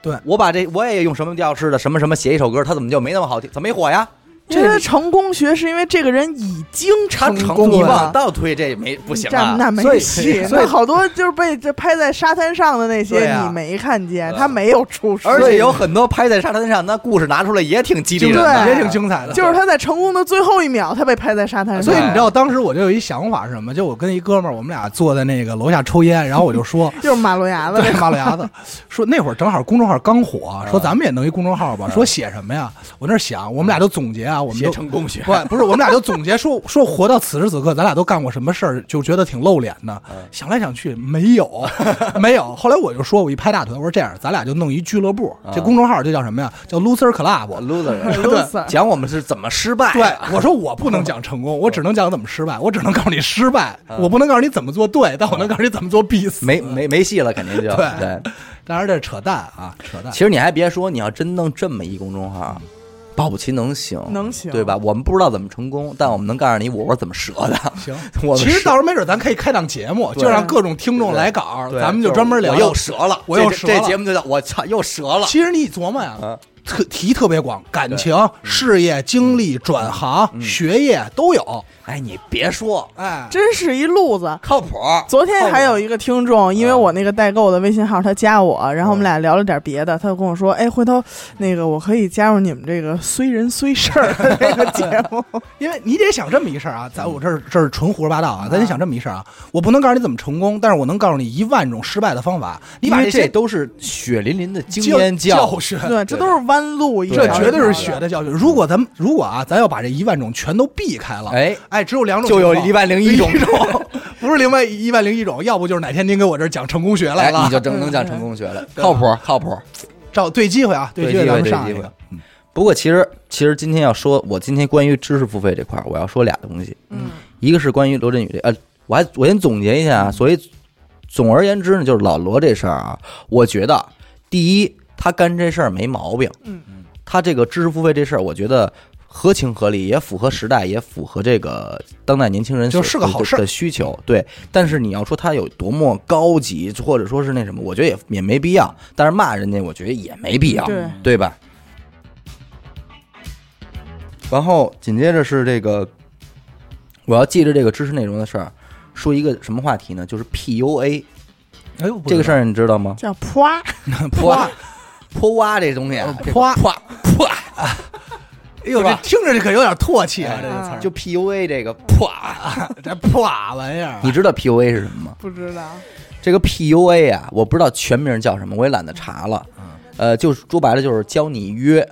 C: 对
D: 我把这我也用什么调式的什么什么写一首歌，他怎么就没那么好听？怎么没火呀？
B: 因为成功学是因为这个人已经
D: 成
B: 功了
D: 你往。倒推这没不行
B: 这
D: 啊。
B: 那没戏，
C: 所以
B: 那好多就是被这拍在沙滩上的那些你没看见，他没有出事，
D: 而且有很多拍在沙滩上，那故事拿出来也挺激励人的。
C: 也挺精彩的。
B: 就是他在成功的最后一秒，他被拍在沙滩上，
C: 所以你知道当时我就有一想法是什么？就我跟一哥们儿，我们俩坐在那个楼下抽烟，然后我就说，<laughs>
B: 就是马路牙子
C: 对，马路牙子，<laughs> 说那会儿正好公众号刚火，说咱们也弄一公众号吧，说写什么呀？我那儿想，我们俩就总结啊，我们
D: 写
C: 都
D: 成功学，
C: 不不是，我们俩就总结说说活到此时此刻，咱俩都干过什么事儿，就觉得挺露脸的。想来想去没有，<laughs> 没有。后来我就说，我一拍大腿，我说这样，咱俩就弄一俱乐部，这公众号就叫什么呀？叫 Loser Club。
B: loser，loser <laughs>
D: 讲我们是怎么失败。
C: 对，我说我不能讲成功，我只能讲怎么失败，我只能告诉你失败，我不能告诉你怎么做对，但我能告诉你怎么做必死。
D: 没没没戏了，肯定就
C: 对
D: 对。
C: 当然这扯淡啊，扯淡
D: 其。实你还别说，你要真弄这么一公众号，保不齐能行，
B: 能行
D: 对吧？我们不知道怎么成功，但我们能告诉你我是怎么折的。
C: 行，<laughs>
D: 我
C: 其实到时候没准咱可以开档节目，就让各种听众来稿，咱们就专门聊。
D: 我又折了，
C: 我又折了
D: 这节目就叫我操，又折了。
C: 其实你琢磨呀
D: 嗯，
C: 特题特别广，感情、事业、经历、转行、学业都有。
D: 哎，你别说，
C: 哎，
B: 真是一路子。
D: 靠谱。
B: 昨天还有一个听众，因为我那个代购的微信号，他加我，然后我们俩聊了点别的，他就跟我说：“哎，回头那个我可以加入你们这个虽人虽事儿的这个节目。<laughs>
C: 因为你得想这么一事儿啊，在我这儿这是纯胡说八道啊，咱得想这么一事儿啊，我不能告诉你怎么成功，但是我能告诉你一万种失败的方法。你把
D: 因为
C: 这些
D: 都是血淋淋的经验
C: 教
D: 训。
C: 训，
B: 对，这都是弯路，一
C: 这绝对是血的教训。如果咱们如果啊，咱要把这一万种全都避开了，
D: 哎，
C: 哎，只有两种
D: 就有一万零一种。<laughs>
C: 不是另外一万零一种，要不就是哪天您给我这儿讲成功学来
D: 哎，
C: 了，
D: 你就真能讲成功学了，<laughs> 靠谱靠谱。
C: 照对机会啊，
D: 对
C: 机会上一个，
D: 不过其实其实今天要说，我今天关于知识付费这块儿，我要说俩东西，
B: 嗯，
D: 一个是关于罗振宇这，呃，我还我先总结一下啊，所以总而言之呢，就是老罗这事儿啊，我觉得第一，他干这事儿没毛病，
B: 嗯
D: 他这个知识付费这事儿，我觉得合情合理，也符合时代，也符合这个当代年轻人
C: 就是个好事儿
D: 的需求。对，但是你要说他有多么高级，或者说是那什么，我觉得也也没必要。但是骂人家，我觉得也没必要，
B: 对
D: 对吧？然后紧接着是这个，我要记着这个知识内容的事儿，说一个什么话题呢？就是 PUA
C: 哎呦，
D: 这个事儿，你知道吗？
B: 叫啪，<laughs>
D: 泼泼蛙这东西啊，这个
C: 泼
D: 泼泼，
C: 哎呦，这听着这可有点唾弃啊，这个词儿，
D: 就 PUA 这个泼，
C: 这破玩意儿啊，
D: 你知道 PUA 是什么吗？
B: 不知道。
D: 这个 PUA 啊，我不知道全名叫什么，我也懒得查了。呃，就是说白了就是教你约，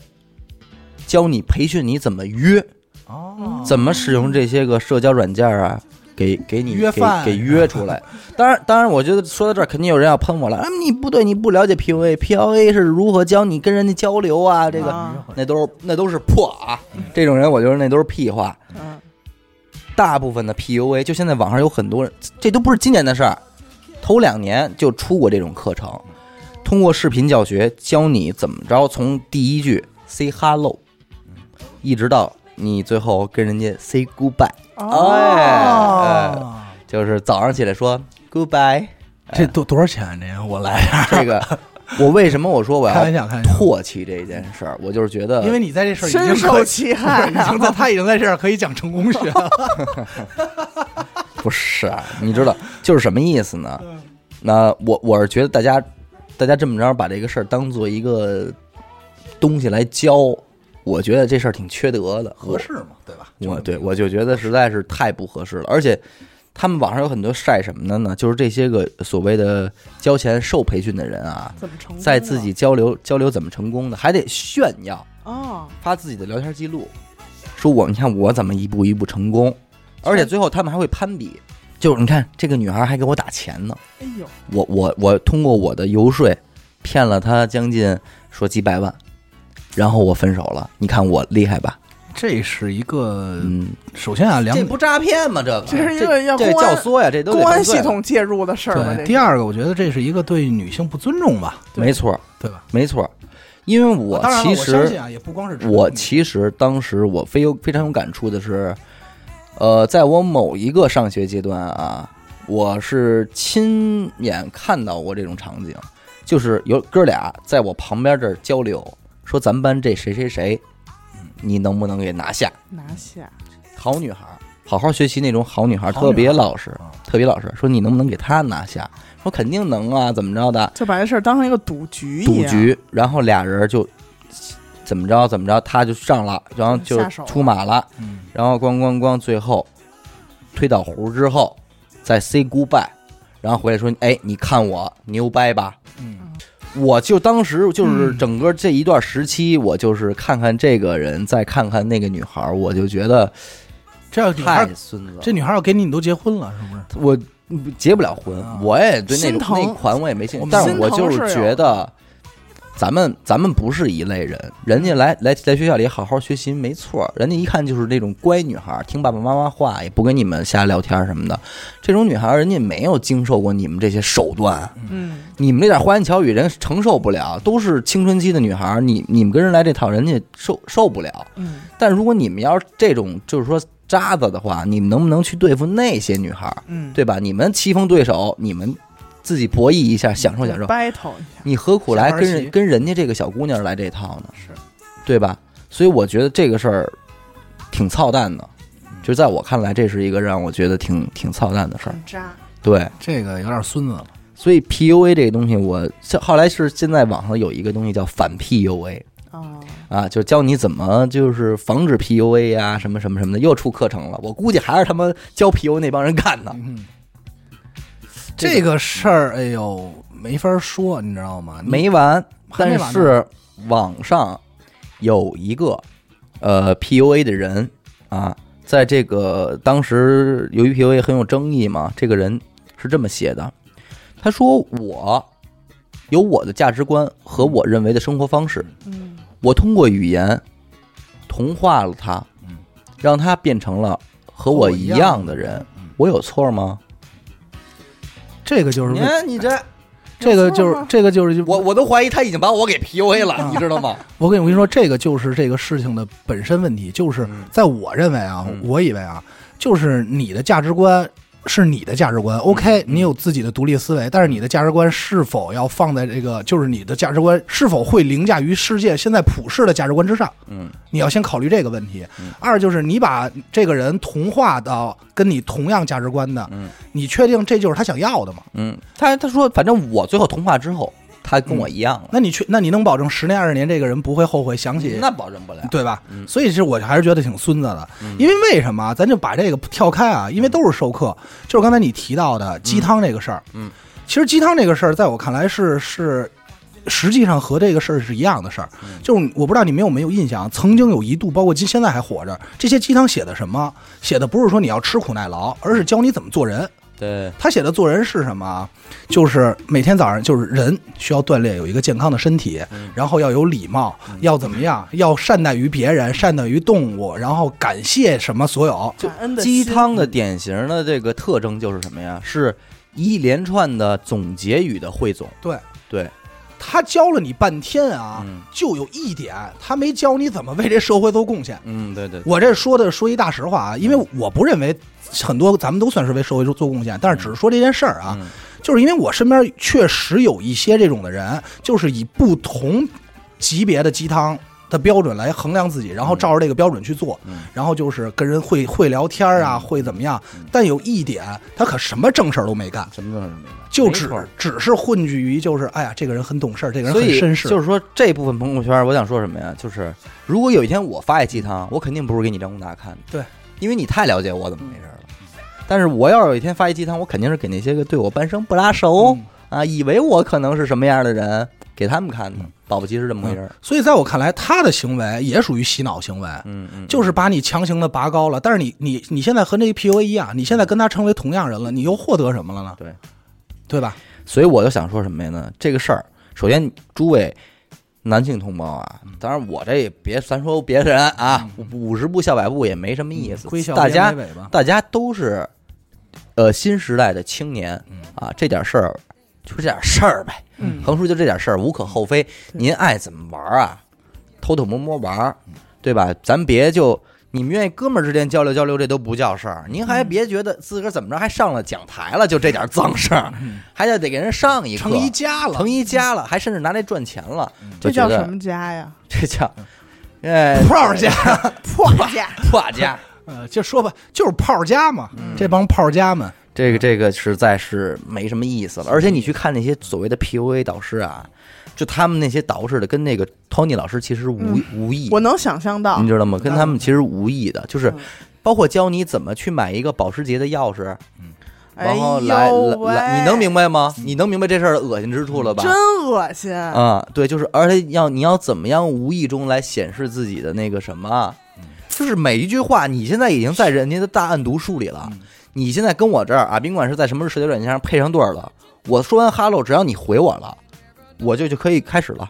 D: 教你培训你怎么约，
C: 哦，
D: 怎么使用这些个社交软件啊，给给你给
C: 约饭
D: 给约出来。<laughs> 当然，当然，我觉得说到这儿，肯定有人要喷我了。啊，你不对，你不了解 PUA，PUA 是如何教你跟人家交流啊？这个
B: 啊
D: 那都是那都是破啊！这种人，我觉得那都是屁话。
B: 嗯，
D: 大部分的 PUA，就现在网上有很多人，这都不是今年的事儿，头两年就出过这种课程，通过视频教学教你怎么着从第一句 say hello，一直到你最后跟人家 say goodbye，
B: 哦，
C: 哦，
D: 就是早上起来说 goodbye。
C: 这多多少钱？这个我来一下，
D: 这个，我为什么我说我要
C: 开玩笑，开玩笑。
D: 唾弃这件事儿？我就是觉得，
C: 因为你在这事儿已经
B: 深受其害
C: 已经在他已经在这儿可以讲成功学了。<laughs>
D: 不是，你知道就是什么意思呢？
C: 嗯
D: 那我我是觉得大家，大家这么着把这个事儿当做一个东西来教，我觉得这事儿挺缺德的，
C: 合适吗，对吧？
D: 我对我就觉得实在是太不合适了，而且他们网上有很多晒什么的呢？就是这些个所谓的交钱受培训的人啊，
B: 怎么成功？
D: 在自己交流交流怎么成功的，还得炫耀，
B: 哦，
D: 发自己的聊天记录，说我你看我怎么一步一步成功，而且最后他们还会攀比，就是你看这个女孩还给我打钱呢。
B: 哎呦，
D: 我我我通过我的游说骗了她将近说几百万，然后我分手了。你看我厉害吧？
C: 这是一个，
D: 嗯，
C: 首先啊，两
D: 这不诈骗吗？这个
B: 这是一个要
D: 教唆呀，这都得
B: 公安系统介入的事儿
C: 对。第二个，我觉得这是一个对女性不尊重吧，
D: 没错
C: 对吧？
D: 没错，因为我其
C: 我相信
D: 实
C: 啊，也不光是
D: 我其实当时我非有非常有感触的是，呃，在我某一个上学阶段啊，我是亲眼看到过这种场景，就是有哥俩在我旁边这儿交流，说咱们班这谁谁谁，你能不能给拿下？
B: 拿下，
D: 好女孩，好好学习那种好女孩特别老实
C: 啊，
D: 特别老实。说你能不能给她拿下？说肯定能啊，怎么着的？
B: 就把这事儿当成一个赌局一样。
D: 赌局，然后俩人就怎么着怎么着，他就上了，然后就
B: 下手了
D: 出马了，
C: 嗯，
D: 然后咣咣咣，最后推倒壶之后再 say goodbye，然后回来说，哎，你看我牛掰吧？
C: 嗯，
D: 我就当时就是
C: 嗯
D: 整个这一段时期，我就是看看这个人，再看看那个女孩儿，我就觉得
C: 这要女孩
D: 太孙子了。
C: 这女孩要给你，你都结婚了，是不是？
D: 我结不了婚
C: 啊，
D: 我也对那种
B: 心疼
D: 那款我也没兴趣
C: 我，
D: 但是我就是觉得，咱们咱们不是一类人，人家来来在学校里好好学习没错，人家一看就是那种乖女孩，听爸爸妈妈话，也不跟你们瞎聊天什么的，这种女孩人家没有经受过你们这些手段，
B: 嗯，
D: 你们那点花言巧语人承受不了，都是青春期的女孩，你你们跟人来这套，人家受受不了。
B: 嗯，
D: 但如果你们要是这种就是说渣子的话，你们能不能去对付那些女孩？
B: 嗯，
D: 对吧？你们棋逢对手，你们自己博弈一下，享受享受。
B: battle 一下，
D: 你何苦来跟人跟人家这个小姑娘来这套呢？
B: 是，
D: 对吧？所以我觉得这个事儿挺操蛋的，就在我看来，这是一个让我觉得挺挺操蛋的事儿。
B: 渣。
D: 对，
C: 这个有点孙子了。
D: 所以 PUA 这个东西我，后来是现在网上有一个东西叫反 PUA
B: 哦，
D: 啊，就教你怎么就是防止 PUA 呀、什么什么什么的，又出课程了。我估计还是他妈教 PUA 那帮人干的。
C: 嗯，这个事儿，哎呦，没法说，你知道吗？
D: 没完，但是网上有一个呃 PUA 的人啊，在这个当时由于 PUA 很有争议嘛，这个人是这么写的，他说我有我的价值观和我认为的生活方式，
B: 嗯，
D: 我通过语言同化了他
C: 嗯，
D: 让他变成了和我一样的人，
C: 嗯
D: 我有错吗？
C: 这个就是你
D: 看你这
C: 这个就是这个就是
D: 我我都怀疑他已经把我给 PUA 了，你知道吗？
C: 我跟你我跟你说，这个就是这个事情的本身问题，就是在我认为啊，
D: 嗯。
C: 我以为啊，就是你的价值观是你的价值观，OK，你有自己的独立思维，但是你的价值观是否要放在这个，就是你的价值观是否会凌驾于世界现在普世的价值观之上？
D: 嗯，
C: 你要先考虑这个问题。二就是你把这个人同化到跟你同样价值观的，
D: 嗯
C: 你确定这就是他想要的吗？
D: 嗯，他他说，反正我最后同化之后，他跟我一样了，
C: 那你去那你能保证十年二十年这个人不会后悔想起？
D: 那保证不了。
C: 对吧？
D: 嗯
C: 所以是我还是觉得挺孙子的，因为为什么啊咱就把这个跳开啊？因为都是授课，就是刚才你提到的鸡汤这个事儿。
D: 嗯，
C: 其实鸡汤这个事儿，在我看来是是。实际上和这个事儿是一样的事儿，就是我不知道你们有没有印象，曾经有一度，包括今现在还活着，这些鸡汤写的什么？写的不是说你要吃苦耐劳，而是教你怎么做人。
D: 对，
C: 他写的做人是什么啊？就是每天早上，就是人需要锻炼，有一个健康的身体，然后要有礼貌，要怎么样？要善待于别人，善待于动物，然后感谢什么所有。
D: 鸡汤的典型的这个特征就是什么呀？是一连串的总结语的汇总。
C: 对
D: 对，
C: 他教了你半天啊，
D: 嗯
C: 就有一点，他没教你怎么为这社会做贡献。
D: 嗯，对对，
C: 我这说的说一大实话啊，因为我不认为很多咱们都算是为社会做做贡献，但是只是说这件事儿啊，
D: 嗯。
C: 就是因为我身边确实有一些这种的人，就是以不同级别的鸡汤的标准来衡量自己，然后照着这个标准去做，
D: 嗯。
C: 然后就是跟人会会聊天啊，会怎么样。但有一点，他可什么正事儿都没干，
D: 什么都是没干，
C: 就只只是混迹于就是，哎呀，这个人很懂事儿，这个人很绅士，
D: 就是说这部分朋友圈，我想说什么呀？就是如果有一天我发一鸡汤，我肯定不是给你张工大看的，
C: 对，
D: 因为你太了解我怎么回事了。但是我要有一天发一鸡汤，我肯定是给那些个对我半生不拉熟、
C: 嗯
D: 啊，以为我可能是什么样的人，给他们看的。保不齐是这么回事儿。
C: 所以在我看来，他的行为也属于洗脑行为。
D: 嗯嗯，
C: 就是把你强行的拔高了，但是你你你现在和那 PUA 一样，你现在跟他成为同样人了，你又获得什么了呢？
D: 对，
C: 对吧？
D: 所以我就想说什么呀呢？这个事儿，首先诸位男性同胞啊，当然我这也别咱说别人啊，五十步笑百步也没什么意思大家大家都是呃新时代的青年啊，这点事儿就这点事儿呗，
B: 嗯
D: 横竖就这点事儿，无可厚非。您爱怎么玩啊，偷偷摸摸玩，对吧？咱别就你们愿意哥们儿之间交流交流，这都不叫事儿。您还别觉得自个儿怎么着还上了讲台了，就这点脏事儿，还得得给人上一课，
C: 成一家了，
D: 成一家了，还甚至拿来赚钱了，
B: 这叫什么家呀？
D: 这叫，哎，<laughs>
C: 破家，
B: 破家。
D: 破家。
C: 呃，就说吧，就是炮家嘛，
D: 嗯
C: 这帮炮家们，
D: 这个这个实在是没什么意思了。而且你去看那些所谓的 PUA 导师啊，就他们那些导师的，跟那个 Tony 老师其实无、
B: 嗯
D: 无异，
B: 我能想象到
D: 你，知道吗？跟他们其实无异的，就是
B: 嗯
D: 包括教你怎么去买一个保时捷的钥匙，
B: 嗯
D: 然后来
B: 呦
D: 来来，你能明
B: 白？
D: 白吗？你能明白这事儿的恶心之处了吧？
B: 真恶心！
D: 啊，对，就是，而且要你要怎么样无意中来显示自己的那个什么，就是每一句话，你现在已经在人家的大案读书里了。你现在跟我这儿啊，宾馆是在什么社交软件上配上对儿了？我说完哈喽，只要你回我了，我就就可以开始了。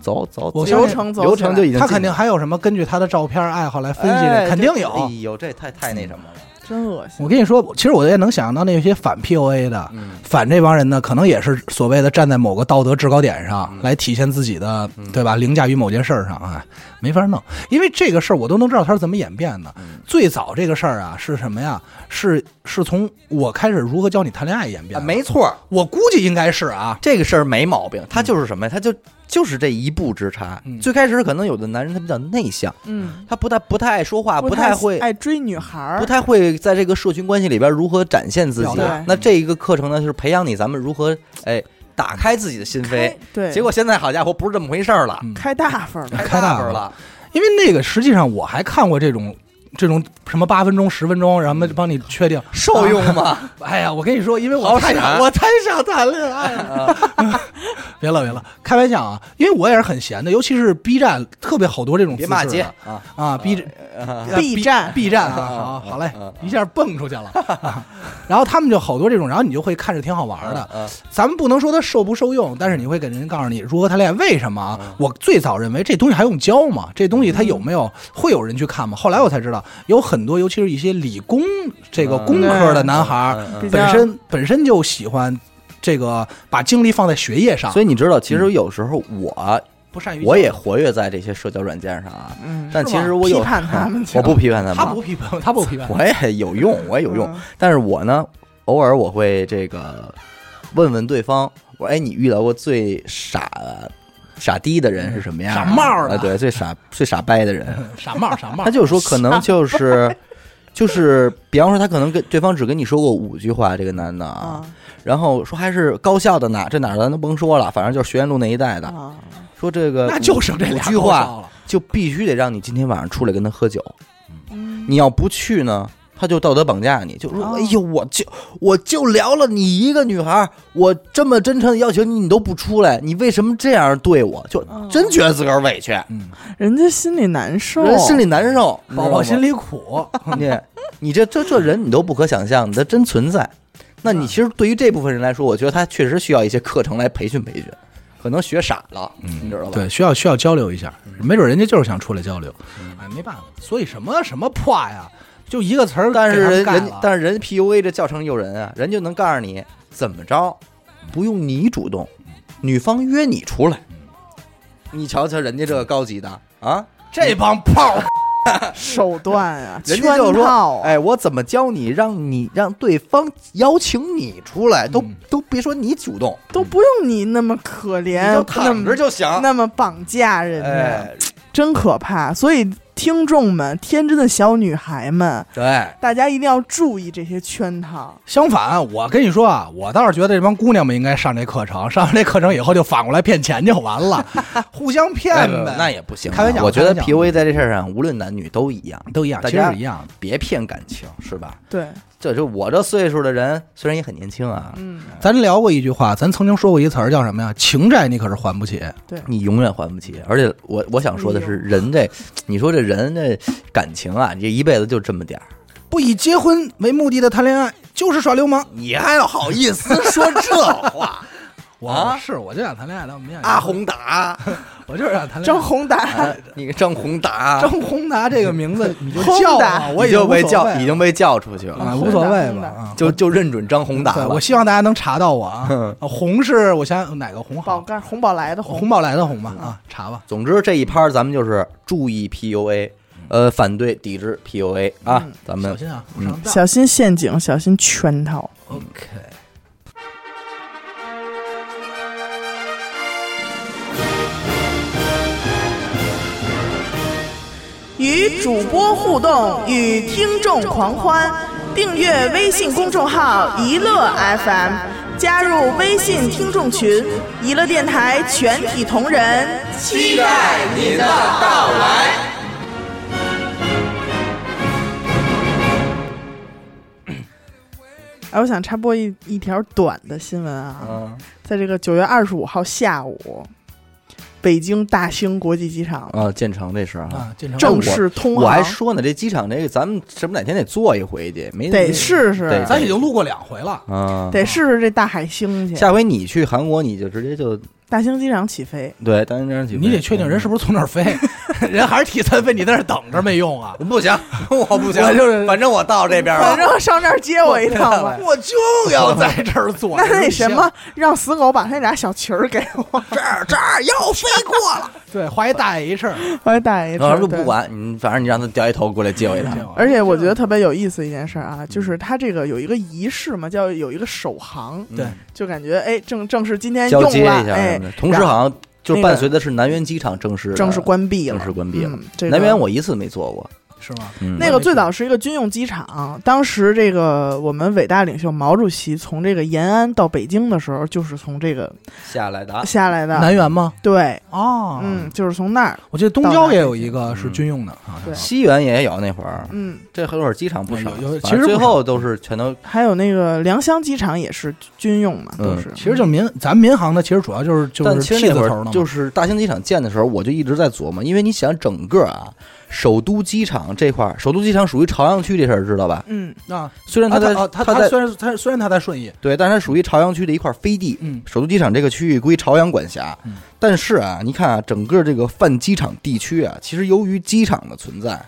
D: 走走，走
C: 我
B: 流程走
D: 流程就已经
C: 他肯定还有什么根据他的照片爱好来分析
D: 哎
C: 的，肯定
D: 这
C: 有。
D: 哎呦，这太太那什么了。
B: 真恶心。
C: 我跟你说，其实我也能想象到那些反 PUA 的，
D: 嗯
C: 反这帮人呢，可能也是所谓的站在某个道德制高点上
D: 嗯
C: 来体现自己的，对吧？凌驾于某件事儿上啊，没法弄。因为这个事儿我都能知道它是怎么演变的。
D: 嗯
C: 最早这个事儿啊是什么呀？是是从我开始如何教你谈恋爱演变
D: 啊，没错儿，
C: 我估计应该是啊，
D: 这个事儿没毛病，他就是什么呀？他就就是这一步之差。
C: 嗯
D: 最开始可能有的男人他比较内向，
B: 嗯，
D: 他不太不太爱说话，不
B: 太
D: 太会
B: 爱追女孩儿，
D: 不太会在这个社群关系里边如何展现自己
C: 表
B: 达。
D: 那这一个课程呢，就是培养你咱们如何哎打开自己的心扉。
B: 对，
D: 结果现在好家伙，不是这么回事儿了，
C: 嗯
B: 开大发了。
C: 开大了
D: 发了。
C: 因为那个实际上我还看过这种这种什么八分钟、十分钟，然后帮你确定
D: 受用吗？<laughs>
C: 哎呀，我跟你说，因为我
D: 好
C: 太想 <laughs> 我太想谈恋爱了。<laughs> 别了别了，开玩笑啊！因为我也是很闲的，尤其是 B 站特别好多这种
D: 别骂街啊！
C: 啊！B 站
D: 啊
B: B 站
C: B 站啊，好好嘞
D: 嗯，
C: 一下蹦出去了。啊然后他们就好多这种，然后你就会看着挺好玩的。
D: 啊
C: 咱们不能说它受不受用，但是你会给人告诉你如何谈恋爱。为什么啊？我最早认为这东西还用教吗？这东西它有没有会有人去看吗？后来我才知道，有很多，尤其是一些理工这个
D: 嗯。
C: 工科的男孩本身本身就喜欢这个把精力放在学业上，
D: 所以你知道，其实有时候我
C: 不善于
D: 我也活跃在这些社交软件上啊，
B: 嗯，
D: 但其实我有
B: 批判他们 <laughs>
D: 我不批判他们。
C: 他
D: 们，
C: 不批判，他不批判，<laughs>
D: 我也有用，我也有用。
B: 嗯，
D: 但是我呢，偶尔我会这个问问对方，我说哎，你遇到过最傻傻逼的人是什么样的？
C: 傻帽的
D: 啊，对，最傻最傻掰的人，
C: 傻帽傻帽，
D: 他就说可能就是。就是，比方说，他可能跟对方只跟你说过五句话，这个男的啊，
B: 啊
D: 然后说还是高校的哪，这哪儿咱都甭说了，反正就是学院路那一带的。
B: 啊，
D: 说这个
C: 那就剩这俩
D: 五句话，
C: 了。
D: 就必须得让你今天晚上出来跟他喝酒。
B: 嗯
D: 你要不去呢，他就道德绑架你，就说：“
B: 哦。
D: 哎呦，我就我就聊了你一个女孩儿，我这么真诚的要求你，你都不出来，你为什么这样对我？就
B: 哦。
D: 真觉得自个儿委屈，
C: 嗯，
B: 人家心里难受，
D: 人心里难受，
C: 宝宝心
D: 里
C: 里苦，<laughs>
D: 你你这这这人你都不可想象，你的真存在。那你其实对于这部分人来说，我觉得他确实需要一些课程来培训培训，可能学傻了，你知道吧？
C: 对，需要需要交流一下，没准人家就是想出来交流，哎，没办法，所以什么什么破呀，就一个词儿，
D: 但是人人但是人 PUA 这教程诱人啊，人就能告诉你怎么着，不用你主动，女方约你出来。你瞧瞧人家这个高级的啊，
C: 这帮炮儿，<laughs>
B: 手段啊，
D: 人家就说，哎，我怎么教你，让你让对方邀请你出来，都
C: 嗯
D: 都别说你主动，
B: 都不用你那么可
D: 你
B: 怜，
D: 就躺着就行。
B: 那么绑架人家，
D: 哎，
B: 真可怕。所以听众们，天真的小女孩们，
D: 对，
B: 大家一定要注意这些圈套。
C: 相反，我跟你说啊，我倒是觉得这帮姑娘们应该上这课程，<laughs> 上完这课程以后就反过来骗钱就完了，<laughs> 互相骗
D: 哎
C: 呗，
D: 那也不行啊。
C: 开玩笑
D: 我觉得 PUA 在这事儿上，无论男女都一样，
C: 都一样，
D: 大家
C: 其实是一样。
D: 别骗感情，是吧？
B: 对，
D: 这就我这岁数的人，虽然也很年轻啊，
B: 嗯，
C: 咱聊过一句话，咱曾经说过一词儿叫什么呀？情债你可是还不起。
D: 对你永远还不起。而且我我想说的是，人这，你说这人这感情啊，你这一辈子就这么点儿，
C: 不以结婚为目的的谈恋爱就是耍流氓。
D: 你还要好意思说这话？
C: 我、
D: 啊
C: 是我就想谈恋爱，但我没想
D: 阿，宏达，<laughs>
C: 我就是想谈恋爱。
B: 张宏达，
D: 啊你个张宏达，<laughs>
C: 张宏达这个名字 <laughs> 你就叫
B: 吧
C: 我，我
D: 已经被叫，已经被叫出去
C: 啊，
D: 了，
C: 无所谓吧啊。
D: 就就认准张宏达，了
C: 我。希望大家能查到我啊
D: 嗯。
C: 啊红是我想想哪个红
B: 宝
C: 好？
B: 盖红宝来的
C: 红宝来的红吧啊，查吧。
D: 总之这一趴咱们就是注意 PUA，呃，反对抵制 PUA 啊
B: 嗯，
D: 咱们
C: 小心啊。
B: 小心陷阱，小心圈套。
C: OK，
B: 与主播互动，与听众狂欢。订阅微信公众号“一乐 FM”，加入微信听众群，一乐电台全体同仁期待您的到来。<coughs> 哎，我想插播一一条短的新闻啊，
D: 嗯
B: 在这个九月二十五号下午，北京大兴国际机场
D: 啊，建成这事儿啊。
C: 啊，建成
B: 正式通航，
D: 我还说呢，这机场这个，咱们是不是哪天得坐一回去？没
B: 得试试
C: 咱已经路过两回了。
D: 啊，
B: 得试试这大海星去。
D: 下回你去韩国，你就直接就
B: 大兴机场起飞，
D: 对，大兴机场起飞
C: 你得确定人是不是从那儿飞，<laughs> 人还是体残飞，你在那儿等着没用啊。<laughs>
D: 不行，<laughs> 我不行，
C: 我就是
D: 反正我到这边了
B: 反
D: 了，
B: 正上这儿接我一趟吧。
C: 我就要在这儿坐。
B: 那那什么，让死狗把那俩小旗儿给我，
D: 这儿这儿要飞过了，
C: 对，画一大 H，
B: 我还带一
D: 然后
B: 车。对
D: 就不管你，反正你让他掉一头过来接我一趟。
B: 而且我觉得特别有意思一件事啊，就是他这个有一个仪式嘛，叫有一个首航，
C: 对
B: 就感觉哎正正是今天用了，哎
D: 同时好像就是伴随的是南苑机场正式
B: 正式关闭了，
D: 正式关闭了。南苑我一次没坐过，
C: 是吗？
D: 嗯。
B: 那个最早是一个军用机场，当时这个我们伟大领袖毛主席从这个延安到北京的时候，就是从这个
D: 下来的，
B: 下来的。
C: 南园吗？
B: 对，
C: 哦，
B: 嗯，，就是从那儿，
C: 我记得东郊也有一个是军用的啊。
D: 西园也有那会儿，
B: 嗯，
D: 这会儿机场不少，
C: 其实
D: 最后都是全都
B: 还有那个良乡机场也是军用嘛，
D: 嗯。
B: 都是。
C: 其实就民咱民航的，其实主要就是就
D: 但
C: 是
D: 其实那会
C: 梯子头的嘛，
D: 儿就是大兴机场建的时候，我就一直在琢磨，因为你想整个啊，首都机场这块儿，首都机场属于朝阳区这事儿知道吧？
B: 嗯，
C: 啊，
D: 虽然它在、它在
C: 他虽然它虽然它在顺义，
D: 对，但是它属于朝阳区的一块飞地。
C: 嗯
D: 首都机场这个区域归朝阳管辖，
C: 嗯
D: 但是啊，你看啊，整个这个泛机场地区啊，其实由于机场的存在，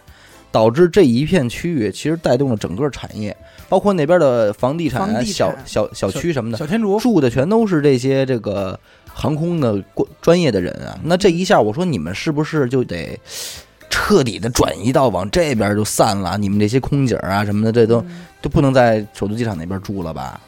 D: 导致这一片区域其实带动了整个产业，包括那边的房地产小小小区什么的，
C: 小天竺，
D: 住的全都是这些这个航空的过专业的人啊。那这一下，我说你们是不是就得彻底的转移到往这边就散了？你们这些空姐啊什么的，这都都不能在首都机场那边住了吧？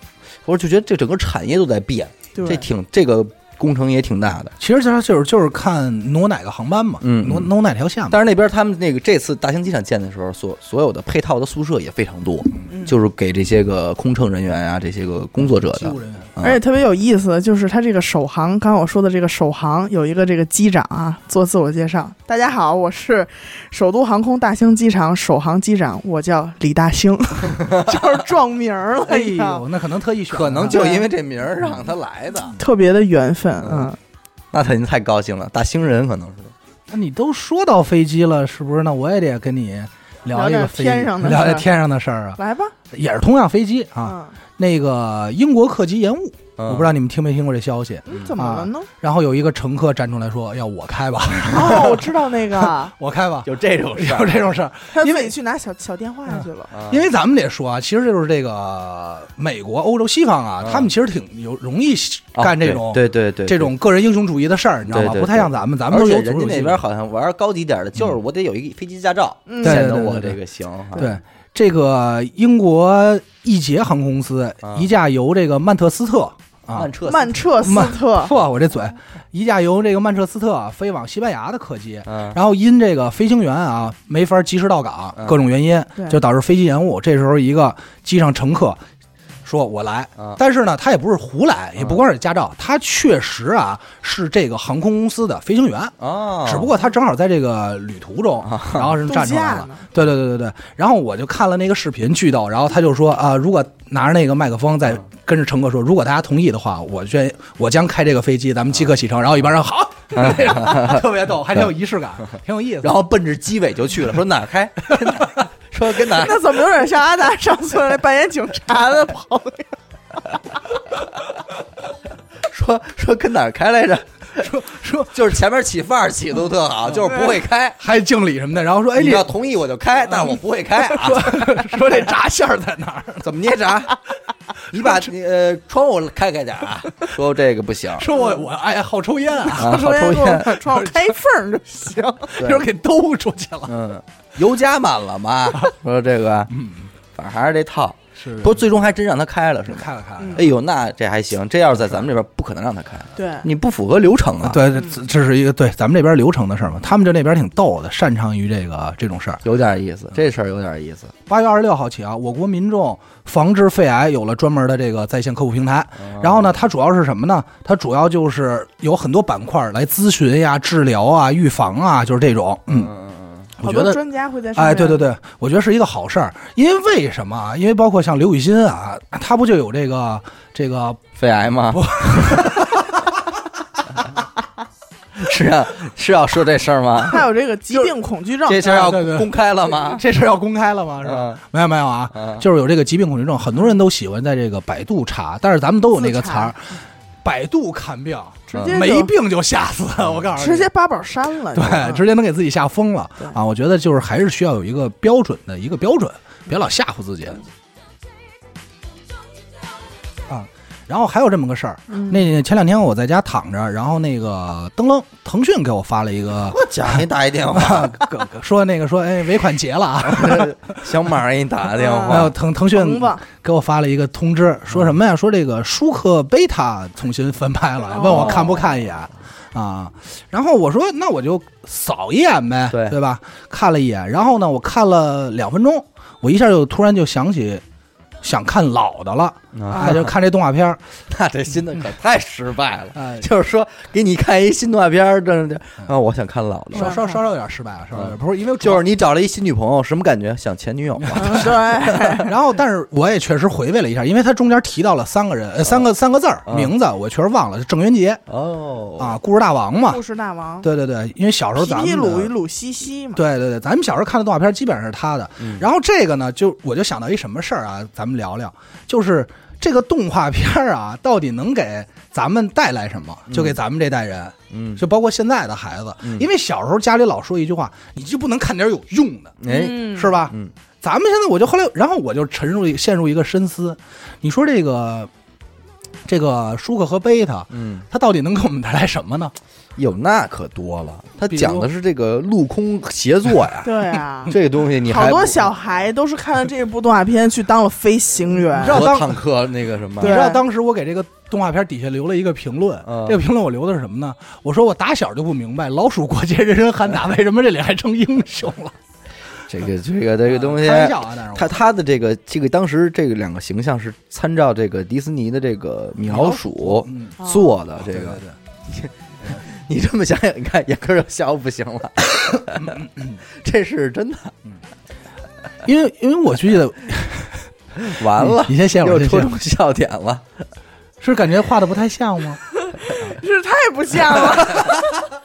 D: 我就觉得这整个产业都在变，这挺这个工程也挺大的。
C: 其实它就是就是看挪哪个航班嘛，
D: 嗯嗯。
C: 挪挪哪条线嘛。
D: 但是那边他们那个这次大兴机场建的时候，所所有的配套的宿舍也非常多，
B: 嗯。
D: 就是给这些个空乘人员啊，这些个工作者的。
B: 而且特别有意思的就是他这个首航，刚刚我说的这个首航有一个这个机长啊做自我介绍，大家好，我是首都航空大兴机场首航机长，我叫李大兴，<laughs> 就是撞名儿了，
C: 哎呦，那可能特意选，
D: 可能就因为这名儿让他来的，
B: 特别的缘分，嗯，
D: 那他太高兴了，大星人可能是。
C: 那你都说到飞机了，是不是？那我也得跟你聊一个飞机
B: 天上的事儿
C: 聊点天上的事儿啊，
B: 来吧，
C: 也是同样飞机啊。
B: 嗯，
C: 那个英国客机延误，
D: 我
C: 我不知道你们听没听过这消息。
B: 嗯怎么了呢？
C: 然后有一个乘客站出来说：“要我开吧，
B: 哦，我知道那个，<laughs>
C: 我开吧。
D: 有这种”事
C: 有这种事儿，
B: 他
C: 因为
B: 自己去拿小小电话去了，
C: 因为咱们得说啊，其实就是这个美国、欧洲、西方啊，
D: 嗯。
C: 他们其实挺有容易干这种
D: 对对对
C: 这种个人英雄主义的事儿，你知道吗？
D: 对对
C: 不太像咱们，咱们都
D: 且
C: 有组织性
D: 人家那边好像玩高级点的，就是我得有一个飞机驾照，
B: 嗯，
C: 对
D: 显得我
C: 对对对
D: 这个行。哈
C: 对，这个英国易捷航空公司
D: 啊。
C: 一架由这个曼彻斯特啊
D: 曼，彻斯
B: 曼彻斯特，
C: 错，<laughs> 我这嘴，一架由这个曼彻斯特飞往西班牙的客机，
D: 嗯
C: 然后因这个飞行员啊没法及时到岗，
D: 嗯
C: 各种原因
B: 对。
C: 就导致飞机延误。这时候一个机上乘客说：“我来。
D: 嗯”
C: 但是呢，他也不是胡来，也不光是驾照，他确实啊是这个航空公司的飞行员。
D: 哦，
C: 只不过他正好在这个旅途中，然后是站出来了。对对对对对。然后我就看了那个视频，巨逗。然后他就说啊、如果拿着那个麦克风在跟着乘客说，如果大家同意的话，我愿我将开这个飞机，咱们即刻启程。然后一帮人好，<laughs> 特别逗，还挺有仪式感，<laughs> 挺有意思。
D: 然后奔着机尾就去了，说哪儿开？<laughs> 说跟哪儿？
B: 那怎么有点像阿达上次来扮演警察的朋友？<laughs>
D: 说说跟哪儿开来着？
C: 说 <laughs> 说
D: 就是前面起范儿起都特好，就是不会开。
C: 还敬礼什么的，然后说哎，
D: 你要同意我就开，但是我不会开啊。<laughs>
C: 说这闸线儿在哪儿？
D: 怎么捏闸？你把你呃窗户开开点啊。说这个不行，
C: 说我我爱好抽烟啊，
D: 抽烟。
B: 窗户开缝儿就行。
C: 一会儿给兜出去了。
D: 嗯，油加满了吗？<laughs> 说这个，反正还是这套。
C: 是
D: 不过最终还真让他开了，是吗？
C: 开了开了。
B: 嗯
D: 哎呦，那这还行。这要是在咱们这边，不可能让他开，
B: 对，
D: 你不符合流程啊。，
C: 对，这这是一个对咱们这边流程的事儿嘛。他们就那边挺逗的，擅长于这个这种事儿。
D: 有点意思，这事儿有点意思。
C: 八月二十六号起啊，我国民众防治肺癌有了专门的这个在线客户平台。然后呢，它主要是什么呢？它主要就是有很多板块来咨询呀、治疗啊、预防啊，就是这种。嗯，我觉得。
B: 专家会在。
C: 哎，对对对，我觉得是一个好事儿，因为为什么啊？因为包括像刘雨欣啊，他不就有这个这个
D: 肺癌吗？<laughs> 是啊，是要说这事儿吗？
B: 他有这个疾病恐惧症，
D: 这事儿要公开了吗？
C: 这事儿要公开了吗？是吧？
D: 嗯
C: 没有没有啊，
D: 嗯
C: 就是有这个疾病恐惧症，很多人都喜欢在这个百度查，但是咱们都有那个词儿，百度看病，
B: 直接
C: 没病就吓死，我告诉你，
B: 直接八宝删了。
C: 对，直接能给自己吓疯了啊！我觉得就是还是需要有一个标准的一个标准，别老吓唬自己然后还有这么个事儿，
B: 嗯
C: 那前两天我在家躺着，然后那个噔楞，腾讯给我发了一个
D: 我家给你打一电话，<laughs>
C: 说那个说哎尾款结了啊，<laughs>
D: 小马给你打个电
C: 还
D: 话 <laughs>
C: 有，腾腾讯给我发了一个通知，说什么呀？说这个舒克贝塔重新翻拍了，问我看不看一眼啊？然后我说那我就扫一眼呗，
D: 对
C: 对吧？看了一眼，然后呢，我看了两分钟，我一下就突然就想起想看老的了，
D: 啊。
C: 就看这动画片儿，<laughs>
D: 那这新的可太失败了。<laughs>
C: 哎，
D: 就是说，给你看一新动画片儿，这这啊，我想看老的。
C: 稍稍稍稍有点失败了，稍稍有点不是因为主要
D: 就是你找了一新女朋友，什么感觉？想前女友。吗？
B: 嗯对，
C: 然后，但是我也确实回味了一下，因为他中间提到了三个人，呃，三个三个字儿
D: 嗯。
C: 名字，我确实忘了，是郑渊洁。
D: 哦。
C: 啊，故事大王嘛。
B: 故，事大王，
C: 对对对，因为小时候咱们
B: 鲁与鲁西西嘛，
C: 对对对，咱们小时候看的动画片基本上是他的。
D: 嗯。
C: 然后这个呢，就我就想到一什么事儿啊，咱们聊聊，就是这个动画片儿啊，到底能给咱们带来什么？就给咱们这代人，
D: 嗯，
C: 就包括现在的孩子，
D: 嗯。
C: 因为小时候家里老说一句话，你就不能看点有用的，
D: 哎，
B: 嗯。
C: 是吧？
D: 嗯。
C: 咱们现在我就后来，然后我就沉入陷入一个深思，你说这个这个舒克和贝塔，
D: 嗯，
C: 它到底能给我们带来什么呢？
D: 有那可多了，他讲的是这个陆空协作呀，
B: 对啊，<laughs>
D: 这个东西你还
B: 好多小孩都是看了这部动画片去当了飞行员。
C: 你知。道当
D: 和坦克那个什么。
C: 你，知道当时我给这个动画片底下留了一个评论，
D: 嗯。
C: 这个评论我留的是什么呢？我说我打小就不明白老鼠过街人人喊打，为什么这里还成英雄了？<laughs>
D: 这个这个这个东西
C: 开，
D: 他他的这个这个当时这个两个形象是参照这个迪士尼的这个米老鼠
C: 嗯，
D: 做的，这
C: 对
D: 个
C: 对对，<laughs>
D: 你这么想想，你看眼科就笑不行了，<laughs> 这是真的，
C: 因为因为我记得 <laughs>
D: 完了，
C: 你先歇会儿，
D: 又
C: 先。歇会儿
D: 戳中笑点了。
C: 是感觉画的不太像吗？<laughs>
B: 是太不像了，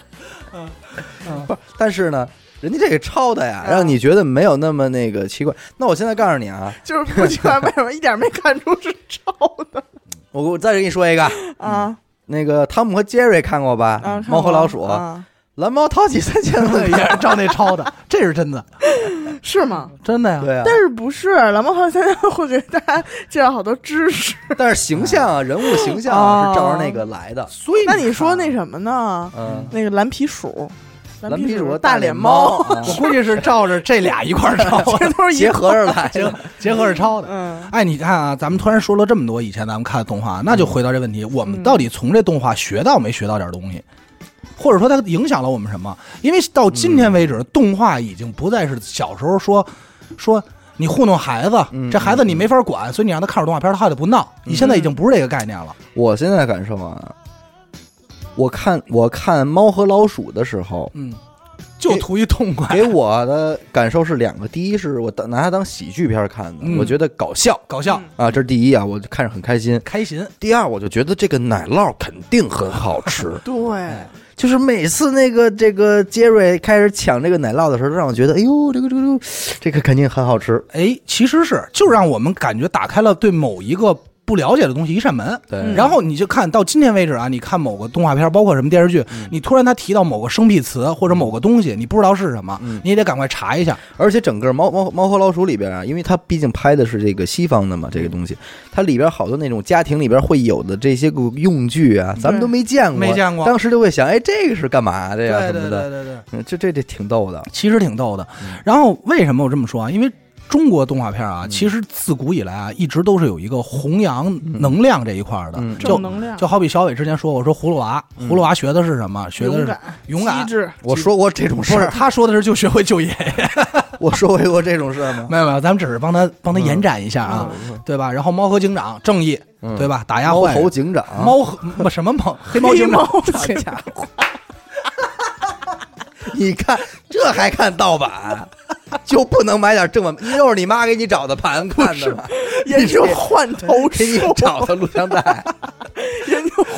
D: 不是，但是呢，人家这个抄的呀，
B: 嗯。
D: 让你觉得没有那么那个奇怪。那我现在告诉你啊，
B: 就是不奇怪为什么一点没看出是抄的？
D: 我我再给你说一个，
B: 啊
D: 那个汤姆和杰瑞看过吧？
B: 啊！
D: 猫和老鼠，
B: 啊，
D: 蓝猫淘气三千问 <laughs>
C: 也是照那抄的，<laughs> 这是真的，
B: 是吗？
C: 真的呀。
D: 对啊，
B: 但是不是蓝猫好像会给大家介绍好多知识？
D: 但是形象啊，<laughs> 人物形象啊是照着那个来的。
C: 所以
B: 那你说那什么呢？
D: 嗯，
B: 那个蓝皮鼠，
D: 蓝皮鼠
B: 鼠
D: 和脸
B: 猫，
D: 啊
C: 我估计是照着这俩一块儿 <laughs> 抄的，
B: 这都是一
D: 结合着来
C: 结
D: 的。<laughs>
C: 结合着抄的。
B: 嗯
C: 哎，你看啊，咱们突然说了这么多以前咱们看的动画，那就回到这问题，我们到底从这动画学到没学到点东西？或者说它影响了我们什么？因为到今天为止，动画已经不再是小时候说说你糊弄孩子，
D: 嗯
C: 这孩子你没法管，所以你让他看着动画片，他还得不闹。你现在已经不是这个概念了。
D: 我现在感受啊，我看我看猫和老鼠的时候，
C: 嗯，就图一痛快，
D: 给我的感受是两个，第一是我拿它当喜剧片看的，
C: 嗯。
D: 我觉得搞笑。
C: 搞笑、
D: 啊，这是第一啊，我就看着很开心。
C: 开心。
D: 第二，我就觉得这个奶酪肯定很好吃，<laughs>
B: 对，
D: 就是每次那个这个杰瑞开始抢这个奶酪的时候，让我觉得，哎呦，这个这个这个这个肯定很好吃。
C: 哎，其实是就让我们感觉打开了对某一个不了解的东西一扇门。
D: 对
B: 嗯
C: 然后你就看到今天为止啊，你看某个动画片，包括什么电视剧，你突然他提到某个生僻词或者某个东西，你不知道是什么，
D: 嗯
C: 你也得赶快查一下。
D: 而且整个猫猫猫和老鼠里边啊，因为它毕竟拍的是这个西方的嘛，这个东西，它里边好多那种家庭里边会有的这些个用具啊，咱们都没见过，
C: 没见过
D: 当时就会想，哎，这个是干嘛的呀？什么的，
C: 对对，
D: 嗯，这这这挺逗的。
C: 其实挺逗的。
D: 嗯
C: 然后为什么我这么说啊？因为中国动画片啊，其实自古以来啊，一直都是有一个弘扬能量这一块的，
D: 嗯。
C: 就
B: 正能量，
C: 就好比小伟之前说，我说葫芦娃，葫芦娃学的是什么？学的是
B: 勇敢、
C: 勇敢。
B: 机智，
D: 我说过这种事
C: 不是
D: 儿，
C: 他说的是就学会救爷爷，<laughs>
D: 我说过这种事儿吗？
C: 没有没有，咱们只是帮他帮他延展一下啊，对吧？然后猫和警长正义，
D: 嗯。
C: 对吧？打压
D: 猫
C: 坏猫
D: 头警长，
C: 猫和什么猫？黑猫警长，
B: 黑猫
C: 这家伙
D: 你看这还看盗版，<laughs> 就不能买点正版？又是你妈给你找的盘看的吗？
B: 也是换头
D: 给你，找的录像带。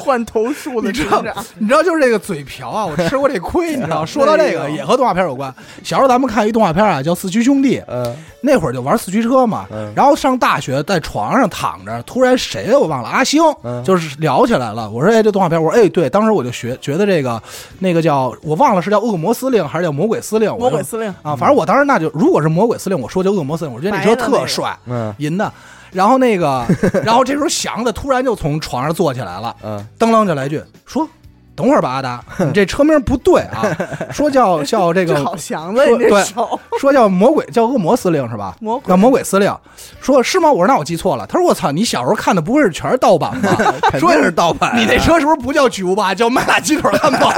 B: 研究换头术的
C: 你知道你知道就是这个嘴瓢啊，我吃过这亏，<laughs> 你知道？说到这个也和动画片有关。小时候咱们看一动画片啊，叫《四驱兄弟》，
D: 嗯
C: 那会儿就玩四驱车嘛
D: 嗯。
C: 然后上大学在床上躺着，突然谁我忘了，阿星
D: 嗯
C: 就是聊起来了。我说哎，这动画片，我说哎，对，当时我就学觉得这个那个叫我忘了是叫恶魔司令还是叫魔鬼司令，
B: 魔鬼司令，
C: 啊，反正我当时那就如果是魔鬼司令，我说就恶魔司令，我觉得那车特帅，
D: 嗯
C: 银的。然后那个，然后这时候祥子突然就从床上坐起来了，
D: 嗯
C: 噔啷就来句说：“等会儿吧，阿达，<laughs> 你这车名不对啊，说叫 <laughs> 叫这
B: 这
C: 个
B: 好祥子，
C: 对
B: 这手，
C: 说叫魔鬼叫恶魔司令是吧？
B: 魔鬼
C: 叫魔鬼司令，说是吗？我说那我记错了。他说我操，你小时候看的不会是全是盗版吧？<laughs>
D: 肯
C: 说
D: 定是盗版啊
C: 你那车是不是不叫巨无霸，叫麦辣鸡腿汉堡？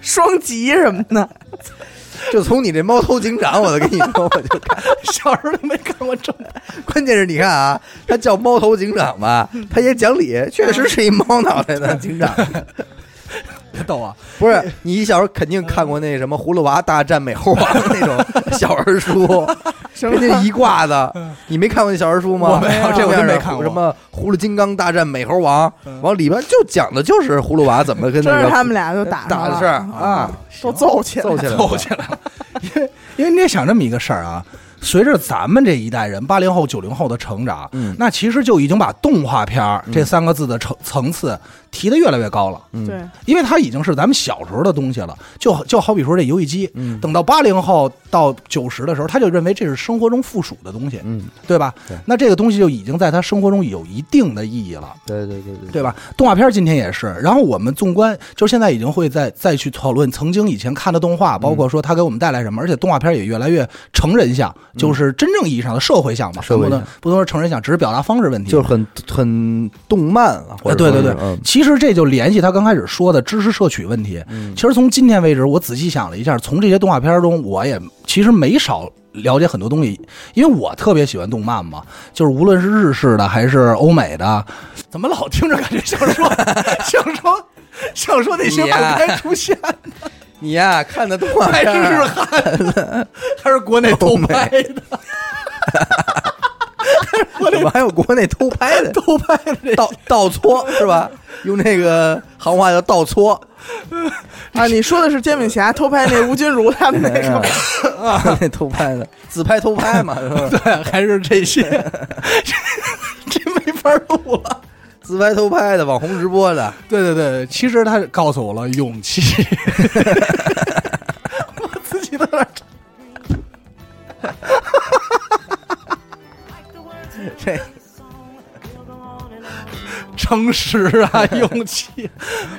B: 双极什么的，<laughs>
D: 就从你这猫头警长，我都跟你说，我就看。<laughs>
C: 小时候都没看过正版。
D: 关键是你看啊，他叫猫头警长吧，他也讲理，确实是一猫脑袋的警长。
C: 别 <laughs> 逗啊！
D: 不是你小时候肯定看过那什么《葫芦娃大战美猴王》那种小儿书，
B: 什么？
D: 跟那一挂的，你没看过那小人书吗？
C: 我没有这我真没看过。
D: 什么葫芦金刚大战美猴王
C: 嗯，
D: 往里边就讲的就是葫芦娃怎么跟
B: 真
D: 那个
B: 是他们俩就打
D: 打的事儿啊，
B: 都揍起来了，
D: 揍起来
C: 揍，起来了，因为因为你也想这么一个事儿啊，随着咱们这一代人八零后、九零后的成长，
D: 嗯。
C: 那其实就已经把动画片儿这三个字的层层次提的越来越高了。
D: 嗯
B: 对，
C: 因为它已经是咱们小时候的东西了，就就好比说这游戏机，
D: 嗯
C: 等到八零后到九十的时候，他就认为这是生活中附属的东西，
D: 嗯，
C: 对吧？
D: 对
C: 那这个东西就已经在他生活中有一定的意义了。
D: 对对对对
C: 对吧？动画片今天也是，然后我们纵观，就现在已经会再再去讨论曾经以前看的动画，包括说它给我们带来什么，而且动画片也越来越成人向，就是真正意义上的社会向吧，
D: 社会向
C: 不能不能说成人向，只是表达方式问题。
D: 就是很很动漫啊，或者
C: 哎对对对
D: 说是嗯
C: 其实这就联系他刚开始说的知识摄取问题。
D: 嗯。
C: 其实从今天为止，我仔细想了一下，从这些动画片中，我也其实没少了解很多东西，因为我特别喜欢动漫嘛，就是无论是日式的还是欧美的，怎么老听着感觉像说像说像说那些
D: 你呀
C: 不该出现，
D: 你呀看的动画
C: 还是
D: 片儿
C: 日韩的，还是国内偷拍的，
D: 怎么还有国内偷拍的？<laughs>
C: 偷拍的这
D: 倒倒搓是吧？用那个行话叫倒搓，<laughs>
B: 啊，你说的是煎饼侠偷拍那吴君如他们那个？<laughs>
D: 啊，那偷拍的自拍偷拍嘛，
C: 对，还是这些，这这没法录了。
D: 自拍偷拍的网红直播的，
C: 对对对，其实他告诉我了勇气。我自己都有点 <laughs>
D: 这
C: 诚实啊，勇气，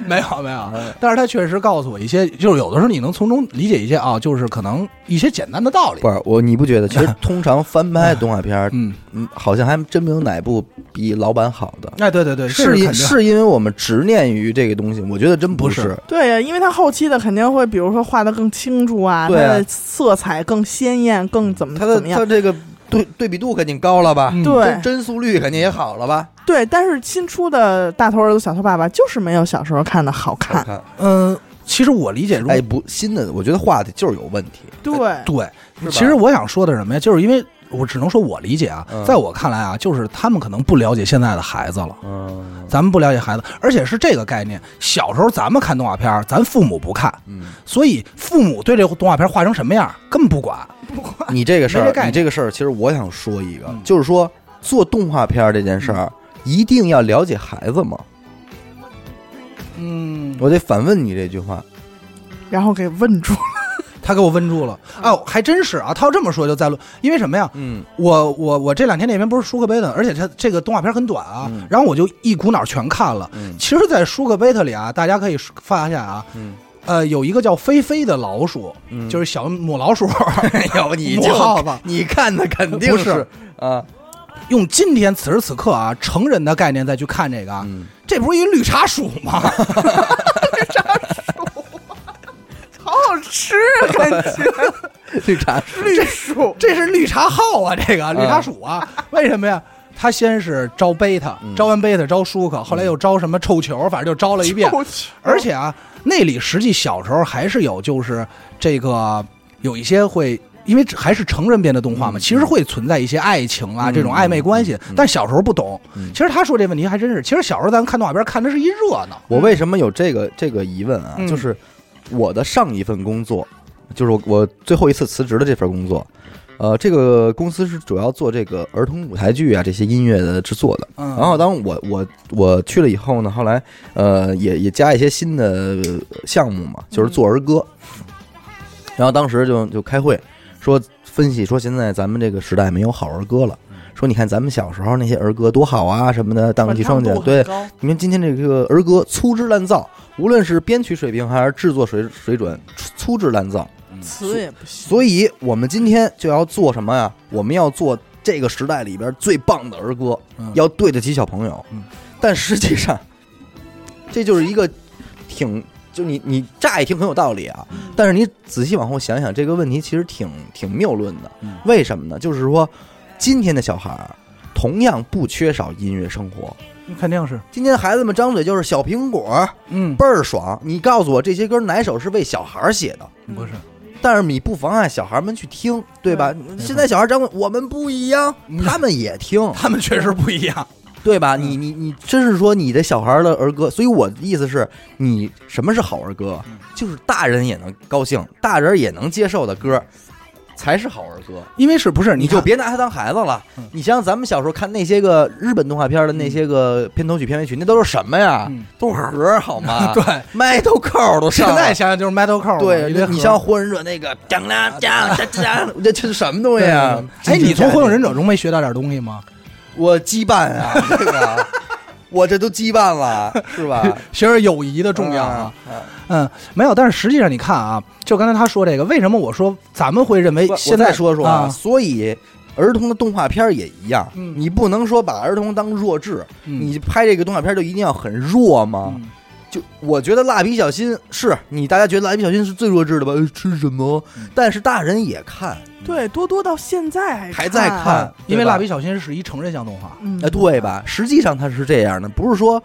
C: 没有没有，<laughs> 但是他确实告诉我一些，就是有的时候你能从中理解一些啊，就是可能一些简单的道理
D: 不。是我，你不觉得？其实 <laughs> 通常翻拍动画片儿，
C: 嗯，
D: 嗯，好像还真没有哪部比老版好的。
C: 哎，对对对，
D: 是因是因为我们执念于这个东西，我觉得真
C: 不
D: 是
C: 是。
B: 对呀，因为他后期的肯定会，比如说画的更清楚啊，它
D: 对啊
B: 的色彩更鲜艳，更怎么
D: 它的
B: 怎么样？
D: 它这个对对比度肯定高了吧？
C: 嗯
B: 对
D: 帧帧速率肯定也好了吧？
B: 对，但是新出的大头儿子小头爸爸就是没有小时候看的好看。
D: 看，
C: 嗯，其实我理解中，
D: 哎，不，新的我觉得画的就是有问题。
B: 对，
C: 对，其实我想说的什么呀？就是因为我只能说我理解啊，
D: 嗯
C: 在我看来啊，就是他们可能不了解现在的孩子了。
D: 嗯
C: 咱们不了解孩子，而且是这个概念。小时候咱们看动画片，咱父母不看，
D: 嗯，
C: 所以父母对这个动画片画成什么样根本不管。
D: 不 <laughs> 管你这个事儿，你这个事儿，其实我想说一个
C: 嗯，
D: 就是说做动画片这件事儿，一定要了解孩子吗？
C: 嗯，
D: 我得反问你这句话。
B: 然后给问住了。
C: 他给我问住了。哦，还真是啊。他要这么说就再论，因为什么呀？
D: 嗯
C: 我我我这两天那边不是舒克贝特，而且他这个动画片很短啊，
D: 嗯
C: 然后我就一股脑全看了。
D: 嗯
C: 其实，在舒克贝特里啊，大家可以发现啊，
D: 嗯，
C: 呃，有一个叫菲菲的老鼠，
D: 嗯
C: 就是小母老鼠，<laughs>
D: 有你
C: 母
D: 就
C: 耗子。
D: 你看的肯定
C: 是
D: 啊，
C: 用今天此时此刻啊成人的概念再去看这个啊，
D: 嗯，
C: 这不是一绿茶鼠吗？<laughs> <laughs>
B: 好好吃啊，感觉 <laughs>
D: 绿茶 <laughs>
B: 绿薯。
C: 这是绿茶号啊，这个绿茶鼠啊，为什么呀？他先是招贝塔，
D: 嗯
C: 招完贝塔招舒克，后来又招什么臭球，反正就招了一遍。而且啊，那里实际小时候还是有，就是这个有一些会。因为还是成人编的动画嘛，
D: 嗯
C: 其实会存在一些爱情啊、
D: 嗯
C: 这种暧昧关系，但小时候不懂。
D: 嗯
C: 其实他说这问题还真是，其实小时候咱看动画片看的是一热闹。
D: 我为什么有这个这个疑问啊？
C: 嗯
D: 就是我的上一份工作，就是我我最后一次辞职的这份工作，呃，这个公司是主要做这个儿童舞台剧啊这些音乐的制作的。
C: 嗯，
D: 然后当我我我去了以后呢，后来呃也也加一些新的项目嘛，就是做儿歌。然后当时就就开会说分析说现在咱们这个时代没有好儿歌了。说你看咱们小时候那些儿歌多好啊什么的，荡气双桨，对，你看今天这个儿歌粗制滥造，无论是编曲水平还是制作水水准，粗粗制滥造。
B: 词也不行。
D: 所以我们今天就要做什么呀？我们要做这个时代里边最棒的儿歌，
C: 嗯
D: 要对得起小朋友。
C: 嗯
D: 但实际上，这就是一个挺就你你乍一听很有道理啊，但是你仔细往后想想，这个问题其实挺挺谬论的。
C: 嗯
D: 为什么呢？就是说，今天的小孩儿同样不缺少音乐生活。
C: 肯定是，
D: 今天孩子们张嘴就是小苹果，
C: 嗯，
D: 倍儿爽。你告诉我这些歌哪首是为小孩儿写的？
C: 不是，
D: 但是你不妨碍小孩们去听，对吧？现在小孩张嘴，我们不一样，他们也听，<laughs>
C: 他们确实不一样。
D: 对吧？你你你，真是说你的小孩的儿歌，所以我的意思是你什么是好儿歌？就是大人也能高兴，大人也能接受的歌，才是好儿歌。
C: 因为是不是
D: 你就
C: 看
D: 别拿他当孩子了。你想想咱们小时候看那些个日本动画片的那些个片头曲、片尾曲，那都是什么呀？
C: 嗯
D: 都是盒儿好吗？<laughs>
C: 对，
D: 麦头扣都上
C: 现
D: 了。
C: 在想想就是 metal core，嘛
D: 对
C: 一堆，盒
D: 你像火影忍者那个当当当当当，这这是什么东西啊？<laughs>
C: 哎，你从火影忍者中没学到点东西吗？
D: 我羁绊啊，这个我这都羁绊了，是吧？<laughs>
C: 学点友谊的重要啊。
D: 啊！
C: 嗯，没有，但是实际上你看啊，就刚才他说这个，为什么我说咱们会认为现在
D: 说说
C: 啊，
D: 所以儿童的动画片也一样，
C: 嗯
D: 你不能说把儿童当弱智，
C: 嗯
D: 你拍这个动画片就一定要很弱吗？
C: 嗯
D: 就我觉得蜡笔小新是你大家觉得蜡笔小新是最弱智的吧？呃吃什么？
C: 嗯
D: 但是大人也看，
B: 对，多多到现在还
D: 还在看，
C: 因为蜡笔小新是一成人向动画，
B: 嗯
D: 哎，对吧？实际上它是这样的，不是说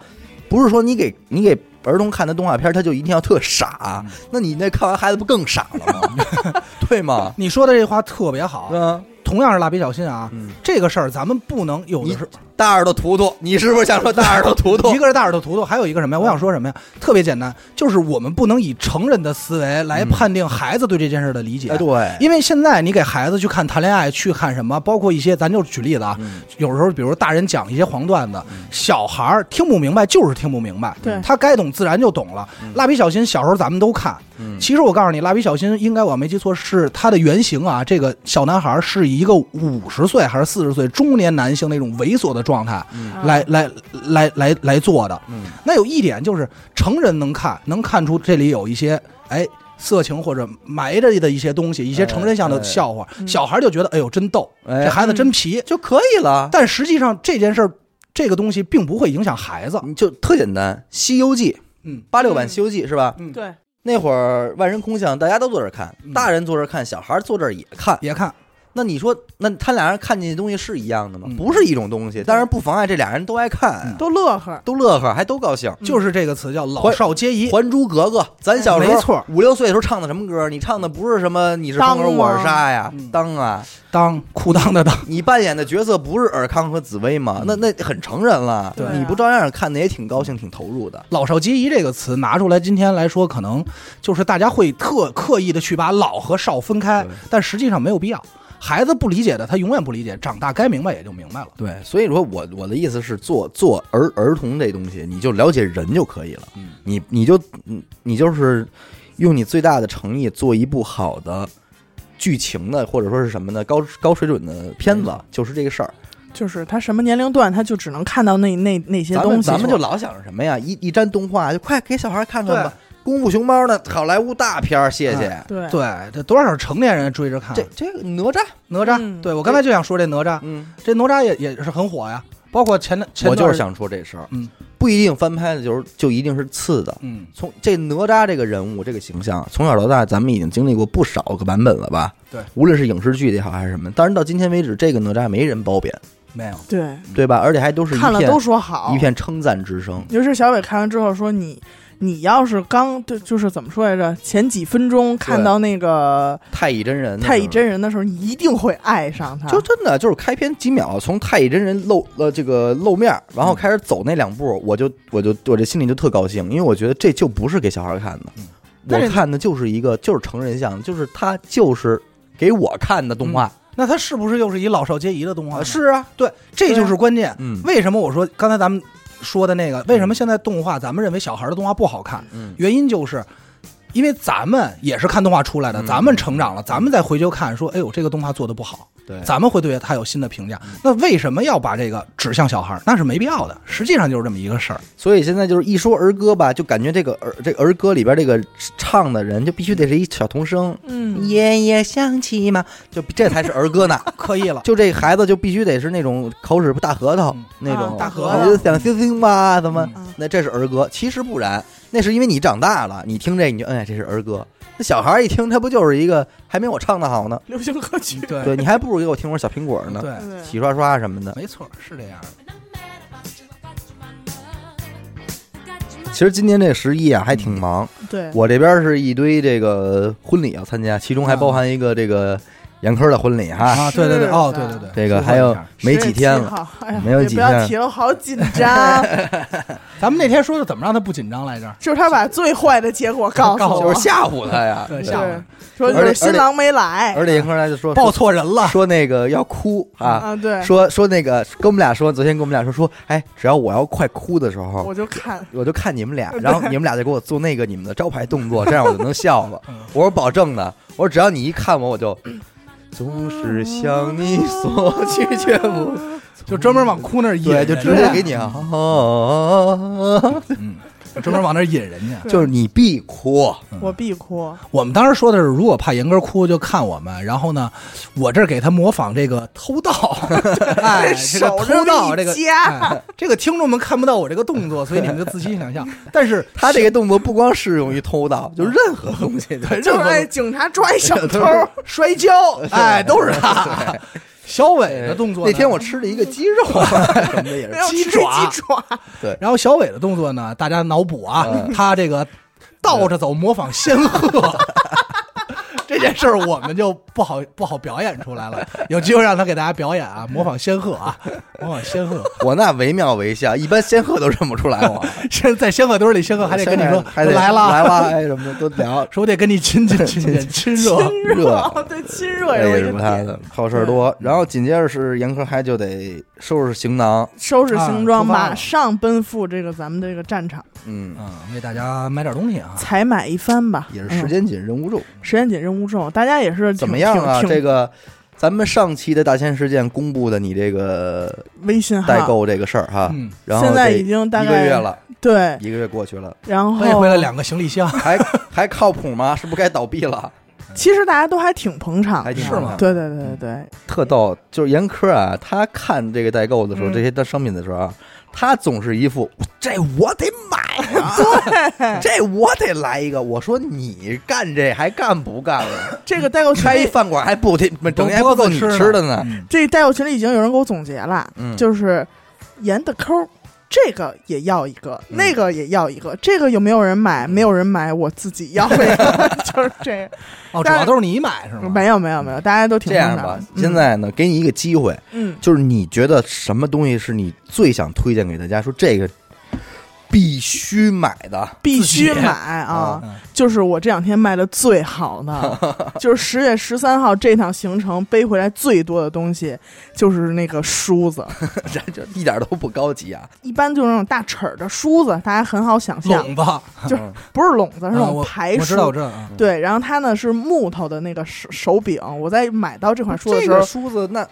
D: 不是说你给你给儿童看的动画片，他就一定要特傻，
C: 嗯
D: 那你那看完孩子不更傻了吗？<laughs> 对吗？
C: 你说的这话特别好。
D: 嗯，
C: 同样是蜡笔小新啊，
D: 嗯
C: 这个事儿咱们不能有的是
D: 大耳朵图图，你是不是想说大耳朵图图
C: 一？<laughs> 个是大耳朵图图，还有一个什么呀？我想说什么呀？特别简单，就是我们不能以成人的思维来判定孩子对这件事的理解。
D: 哎，对，
C: 因为现在你给孩子去看谈恋爱，去看什么，包括一些，咱就举例子啊，
D: 嗯
C: 有时候比如大人讲一些黄段子，小孩儿听不明白就是听不明白，
B: 对
C: 他该懂自然就懂了。蜡笔小新小时候咱们都看，
D: 嗯
C: 其实我告诉你，蜡笔小新应该我没记错是他的原型啊，这个小男孩是以一个五十岁还是四十岁中年男性那种猥琐的状态来来来来来做的。
D: 嗯
C: 那有一点就是成人能看，能看出这里有一些哎。色情或者埋着的一些东西，一些成人向的笑话，小孩就觉得哎呦真逗，
D: 哎
C: 这孩子真皮。
D: 就可以了。
C: 但实际上这件事儿，这个东西并不会影响孩子。
D: 就特简单，《西游记》
C: 嗯
D: 八六版《西游记》是吧？
C: 嗯，
B: 对，
D: 那会儿万人空巷，大家都坐这儿看，大人坐这儿看，小孩儿坐这儿也看。
C: 也看，
D: 那你说，那他俩人看见的东西是一样的吗？
C: 嗯
D: 不是一种东西，但是不妨碍这俩人都爱看啊，
B: 都乐呵。
D: 都乐呵，还都高兴。
C: 就是这个词叫老少皆宜《。
D: 还珠格格》，咱小时候
C: 没错
D: 五六岁的时候唱的什么歌？你唱的不是什么你是风儿
B: 当
D: 我是
B: 吗
D: 沙呀
C: 嗯，
D: 当啊！
C: 当裤裆的当，
D: 你扮演的角色不是尔康和紫薇吗？那那很成人了，
B: 对啊
D: 你不照样看的也挺高兴、挺投入的。
C: 老少皆宜这个词拿出来，今天来说，可能就是大家会特刻意的去把老和少分开
D: 对，
C: 但实际上没有必要。孩子不理解的，他永远不理解，长大该明白也就明白了。
D: 对，所以说我我的意思是做做儿儿童这东西，你就了解人就可以了。
C: 嗯
D: 你你就嗯你就是用你最大的诚意做一部好的剧情的或者说是什么的高高水准的片子，就是这个事儿。
B: 就是他什么年龄段，他就只能看到那那那些东西。
D: 们咱们就老想着什么呀？一一沾动画就快给小孩看看吧。功夫熊猫呢，好莱坞大片儿，谢谢。
B: 对
C: 对，这多少成年人追着看。
D: 这这个哪吒，
C: 哪吒，
B: 嗯
C: 对我刚才就想说这哪吒，
D: 嗯，
C: 这哪吒也也是很火呀。包括前前段
D: 我就是想说这事儿，
C: 嗯，
D: 不一定翻拍的就是就一定是次的。
C: 嗯，
D: 从这哪吒这个人物这个形象，从小到大咱们已经经历过不少个版本了吧？
C: 对，
D: 无论是影视剧也好还是什么，当然到今天为止，这个哪吒没人褒贬，
C: 没有，
B: 对，
D: 对吧？而且还都是一片
B: 看了都说好，
D: 一片称赞之声。
B: 尤其是小伟看完之后说你。你要是刚对，就是怎么说来着？前几分钟看到那个
D: 太乙真人，
B: 太乙真人的时候，你一定会爱上他。
D: 就真的就是开篇几秒，从太乙真人露呃这个露面，然后开始走那两步，我就我就我这心里就特高兴，因为我觉得这就不是给小孩看的，我看的就是一个就是成人像，就是他就是给我看的动画。
C: 那他是不是又是一老少皆宜的动画？
D: 啊是啊，
C: 对，这就是关键。
D: 嗯
C: 为什么我说刚才咱们说的那个？为什么现在动画咱们认为小孩的动画不好看？
D: 嗯
C: 原因就是。因为咱们也是看动画出来的，
D: 嗯
C: 咱们成长了，咱们再回去看，说，哎呦，这个动画做的不好，
D: 对
C: 咱们会对它有新的评价。那为什么要把这个指向小孩？那是没必要的。实际上就是这么一个事儿。
D: 所以现在就是一说儿歌吧，就感觉这个儿这个儿歌里边这个唱的人就必须得是一小童声，
B: 嗯，
D: 夜夜想起嘛，就这才是儿歌呢。<laughs>
C: 可以了，
D: 就这孩子就必须得是那种口齿不大核桃
C: 嗯
D: 那种
B: 啊大核
D: 桃想星星吧，怎么？
B: 嗯
D: 那这是儿歌，其实不然，那是因为你长大了，你听这你就哎这是儿歌。那小孩一听，他不就是一个还没我唱的好呢？
B: 流行歌曲。<laughs>
C: 对
D: 对你还不如给我听会儿小苹果呢，
C: 对，
D: 洗刷刷什么的。
C: 没错，是这样的。
D: 其实今年这十一啊还挺忙，
B: 对，
D: 我这边是一堆这个婚礼要参加，其中还包含一个这个严科的婚礼哈，
C: 啊，对对对，哦，对对对，
D: 这个还有没几天了，
B: 哎，
D: 没有几
B: 天不要
D: 天
B: 提了，好紧张。<laughs>
C: 咱们那天说的怎么让他不紧张来着？
B: 就是他把最坏的结果告诉我，
D: 就是吓唬他呀。<laughs>
C: 对，吓
B: 唬，说新郎没来，
D: 而且严科来就说
C: 抱错人了，
D: 说那个要哭啊，
B: 啊，对，
D: 说说那个跟我们俩说，昨天跟我们俩说说，哎，只要我要快哭的时候，
B: 我就看，
D: 我就看你们俩，<laughs> 然后你们俩就给我做那个你们的招牌动作，这样我就能笑了。我说保证的，我说只要你一看我，我就总是向你索取，却不 <laughs>
C: 就专门往哭那儿引
D: 对，就直接给你啊，
C: 嗯，专门往那儿引人家。
D: 就是你必哭，
B: 我必哭，
C: 我们当时说的是，如果怕严哥哭，就看我们。然后呢，我这儿给他模仿这个偷盗，<laughs> 哎，这个
B: 手
C: 偷盗
B: 这
C: 个，这个听众们看不到我这个动作，所以你们就自行想象。<laughs> 但是
D: 他这个动作不光适用于偷盗，就任何东西，对 <laughs>
B: 就是哎，警察抓一小偷，
C: 摔跤，哎，都是他。小伟的动作呢，
D: 那天我吃了一个鸡肉啊 <laughs> 什么的也是。
C: 鸡爪。
B: 鸡爪，<laughs>
C: 然后小伟的动作呢，大家脑补啊，
D: 嗯。
C: 他这个倒着走模仿仙鹤。<laughs> 这件事儿我们就不好不好表演出来了，<laughs> 有机会让他给大家表演啊，模仿仙鹤啊，<laughs> 模仿仙鹤。
D: 我那惟妙惟肖，一般仙鹤都认不出来我。<laughs>
C: 现在在仙鹤堆里，仙鹤还得跟你说
D: 还得
C: 来了
D: 来了，哎，什么的都聊，
C: 说我得跟你亲近亲近亲热。
B: 亲热，哦对，亲热
D: 哎也是他的好事儿多。然后紧接着是严科还就得收拾行囊，
B: 收拾行装，马上奔赴这个咱们这个战场，
D: 嗯，
C: 嗯，为大家买点东西啊。
B: 采买一番吧。
D: 也是时间紧，任务重。
B: 嗯时间紧，任大家也是
D: 怎么样啊？这个咱们上期的大千事件公布的你这个
B: 微信号。
D: 代购这个事儿哈，
C: 嗯，
D: 然后
B: 现在已经大
D: 一个月了，
B: 对，
D: 一个月过去了，
B: 然后
C: 背回来两个行李箱，<laughs>
D: 还还靠谱吗？是不是该倒闭了？
B: 其实大家都还挺捧场的，
D: 还挺
C: 是吗？
B: 对对对对对，
D: 特逗，就是严科啊，他看这个代购的时候，
B: 嗯。
D: 这些的商品的时候啊，他总是一副这我得买啊，<laughs> 这我得来一个。我说你干这还干不干了？<laughs>
B: 这个代购群
D: 开一，饭馆还不得整天还不够你吃的呢？
C: 嗯
B: 这代购群里已经有人给我总结了，
D: 嗯
B: 就是严的抠儿。这个也要一个，
D: 嗯
B: 那个也要一个，这个有没有人买？没有人买，我自己要一个，<laughs> 就是这个。
C: 哦，主
B: 但
C: 要都是你买是吗？
B: 没有没有没有，大家都挺
D: 这样
B: 的，
D: 现在呢，给你一个机会，
B: 嗯，
D: 就是你觉得什么东西是你最想推荐给大家？说这个必须买的，
B: 必须买啊！
C: 嗯
B: 就是我这两天卖的最好的，<laughs> 就是十月十三号这趟行程背回来最多的东西，就是那个梳子，<laughs>
D: 这就一点都不高级啊！
B: 一般就是那种大齿儿的梳子，大家很好想象，
C: 笼子，
B: 就 <laughs> 是不是笼子，是那种排梳。
C: 我知道，我知道啊。
B: 对，然后它呢是木头的那个手手柄，我在买到这款梳子的
D: 这个
B: 时候，
D: 梳子那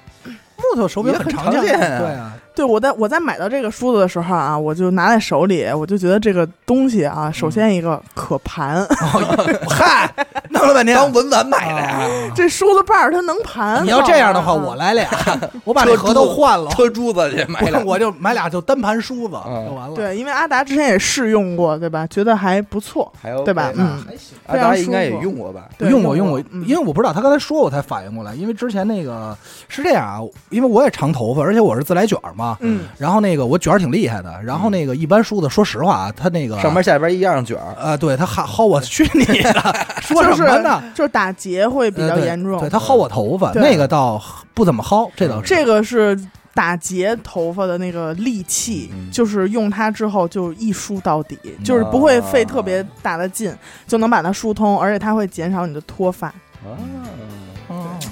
C: 木头手柄
D: 也很
C: 常
D: 常见啊
C: 对啊，
B: 对我在我在买到这个梳子的时候啊，我就拿在手里，我就觉得这个东西啊，首先一个可盘，<laughs>
C: 嗨，弄了半天
D: 当文玩买的呀，
C: 啊
B: 这梳子把儿它能盘。
C: 你要这样的话，我来俩，<laughs> 我把这盒都换了，
D: 车珠子去买
C: 不是
D: 俩。
C: 我就买俩就单盘梳子
D: 嗯
C: 就完了。
B: 对，因为阿达之前也试用过，对吧？觉得还不错，
D: 还有
B: 对吧？嗯，
C: 还行。
D: 阿达应该也用过吧？
B: 对
C: 用过用过，
B: 用过嗯
C: 因为我不知道他刚才说我才反应过来，因为之前那个是这样啊，因为我也长头发，而且我是自来卷嘛，
B: 嗯，
C: 然后那个我卷儿挺厉害的，然后那个一般梳子，说实话啊，他那个
D: 上边下边一样卷儿，
C: 呃，对他薅薅我去你的，说
B: 就
C: 什么呢？
B: 是就是打结会比较严重。
C: 对他薅我头发，那个倒不怎么薅，这倒是。
B: 这个是打结头发的那个利器，
D: 嗯
B: 就是用它之后就一梳到底，就是不会费特别大的劲，就能把它疏通，而且它会减少你的脱发。
C: 哦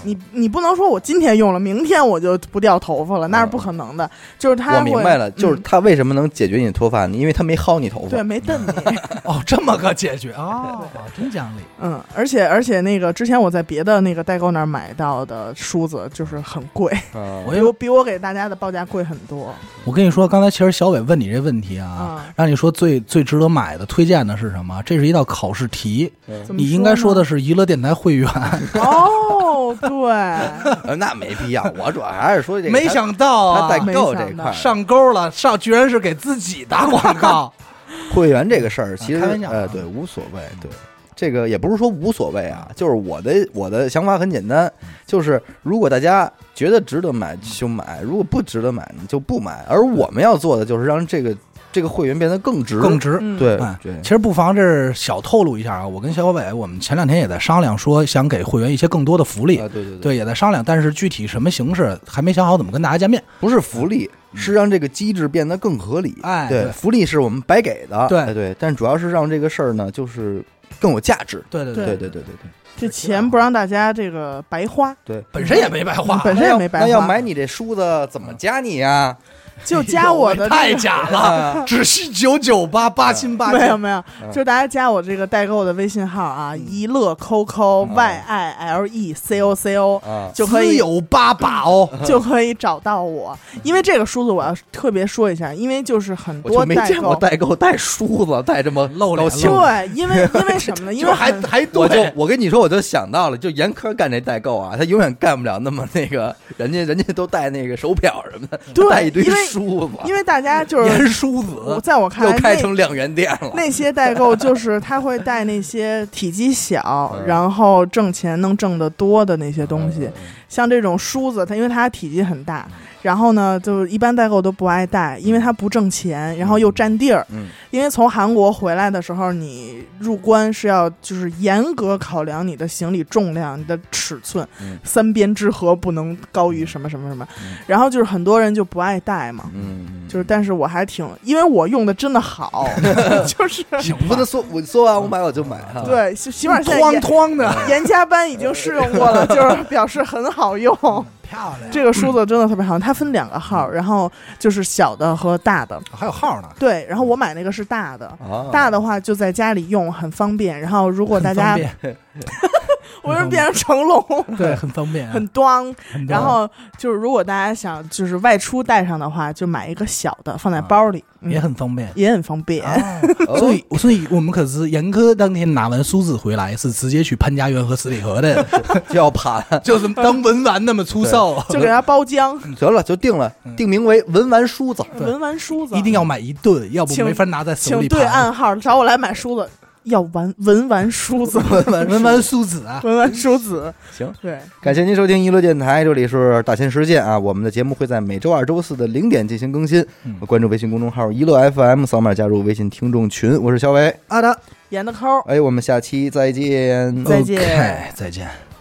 B: 你你不能说我今天用了，明天我就不掉头发了，那是不可能的。就是他
D: 我，明白了，就是
B: 嗯
D: 他为什么能解决你的脱发呢？因为他没薅你头发
B: 对，。没瞪你。<laughs>
C: 哦，这么个解决啊，真讲理。
B: 嗯，而且而且那个之前我在别的那个代购那儿买到的梳子就是很贵，<laughs>
D: 啊
C: 我有
B: 比我比我给大家的报价贵很多
C: 我跟你说，刚才其实小伟问你这问题啊，
B: 啊。
C: 让你说最最值得买的、推荐的是什么？这是一道考试题，你应该说的是娱乐电台会员。
B: 哦，对，<laughs>
D: 呃那没必要，我主要还是说这个
C: 没想到啊，
D: 他代购这块
C: 上钩了，上居然是给自己打广告。<laughs>
D: 会员这个事儿，其实
C: 开玩笑啊
D: 呃对无所谓，对这个也不是说无所谓啊，就是我的我的想法很简单，就是如果大家觉得值得买就买，如果不值得买呢就不买。而我们要做的就是让这个这个会员变得更值，
C: 更值。
D: 对，对，
C: 其实不妨这小透露一下啊，我跟小伟，我们前两天也在商量，说想给会员一些更多的福利。
D: 对对对，
C: 对也在商量，但是具体什么形式还没想好怎么跟大家见面。
D: 不是福利，是让这个机制变得更合理。
C: 哎，对，
D: 福利是我们白给的。
C: 对
D: 对，但主要是让这个事儿呢，就是更有价值。
C: 对对
B: 对
D: 对对对对，
B: 这钱不让大家这个白花，
D: 对，
C: 本身也没白花，
B: 本身也没白花。
D: 那要买你这梳子，怎么加你呀？<laughs>
B: 就加我的
C: 太
B: 这个。
C: 假了，
D: 啊 <laughs>
C: 只需九九八八亲八亲，
B: 没有没有，就是大家加我这个代购的微信号啊，一乐 QQ Y I L E C O C O，
D: 啊，
B: 就可以
C: 有八把哦。<laughs>
B: 就可以找到我。因为这个梳子我要特别说一下，因为就是很多
D: 没见过
B: 购，
D: 代购带梳子，带这么
C: 露脸。
B: 对，因为因为什么呢？因为
C: 就还
B: 很
C: 还
D: 我就，我跟你说，我就想到了，就严苛干这代购啊，他永远干不了那么那个，人家人家都带那个手表什么的，
B: 对
D: 带一堆梳子，
B: 因为大家就是
C: 严叔
B: 我
C: 子，
B: 在我看来，
D: 又开成两元店了。
B: 那些代购就是他会带那些体积小，<laughs>
D: 嗯
B: 然后挣钱能挣得多的那些东西，
D: 嗯
B: 像这种梳子，它因为它体积很大，然后呢，就是一般代购都不爱带，因为它不挣钱，然后又占地儿。
D: 嗯
B: 因为从韩国回来的时候，你入关是要就是严格考量你的行李重量、你的尺寸，
D: 嗯
B: 三边之和不能高于什么什么什么。
D: 嗯
B: 然后就是很多人就不爱带嘛。
D: 嗯，
B: 就是，但是我还挺，因为我用的真的好，<laughs> 就是
D: 你不能说我说完我买我就买哈。
B: 对，起起码现在
C: 哐
B: 严
C: 哐的，
B: 严加班已经试用过了，<laughs> 就是表示很好用。
C: 漂亮。
B: 这个梳子真的特别好，它分两个号，然后就是小的和大的。
C: 还有号呢，
B: 对，然后我买那个是大的，
D: 啊，
B: 大的话就在家里用很方便。然后如果大家我为什么变成成龙？
C: 对，很方便啊，
B: 很端，然后就是如果大家想就是外出带上的话，就买一个小的放在包里，嗯
C: 也很方便。
B: 也很方便。
C: 所以，所以我们可是严苛当天拿完梳子回来，是直接去潘家园和十里河的，<laughs>
D: 就要盘，<laughs>
C: 就是当文玩那么出售，
B: 就给它包浆，
D: 得了就定了，定名为文玩梳子。
B: 文玩梳子
C: 一定要买一对，要不没法拿在手里
B: 请对。暗号找我来买梳子，要玩文玩梳子，
C: 文玩梳子啊，
B: 文玩梳子。
D: 行，
B: 对，
D: 感谢您收听娱乐电台，这里是大千世界啊。我们的节目会在每周二、周四的零点进行更新。
C: 嗯
D: 关注微信公众号“娱乐 FM”，扫码加入微信听众群。我是小伟，
C: 阿达，
B: 严的抠。
D: 哎，我们下期再见。
B: 再见
C: 再见。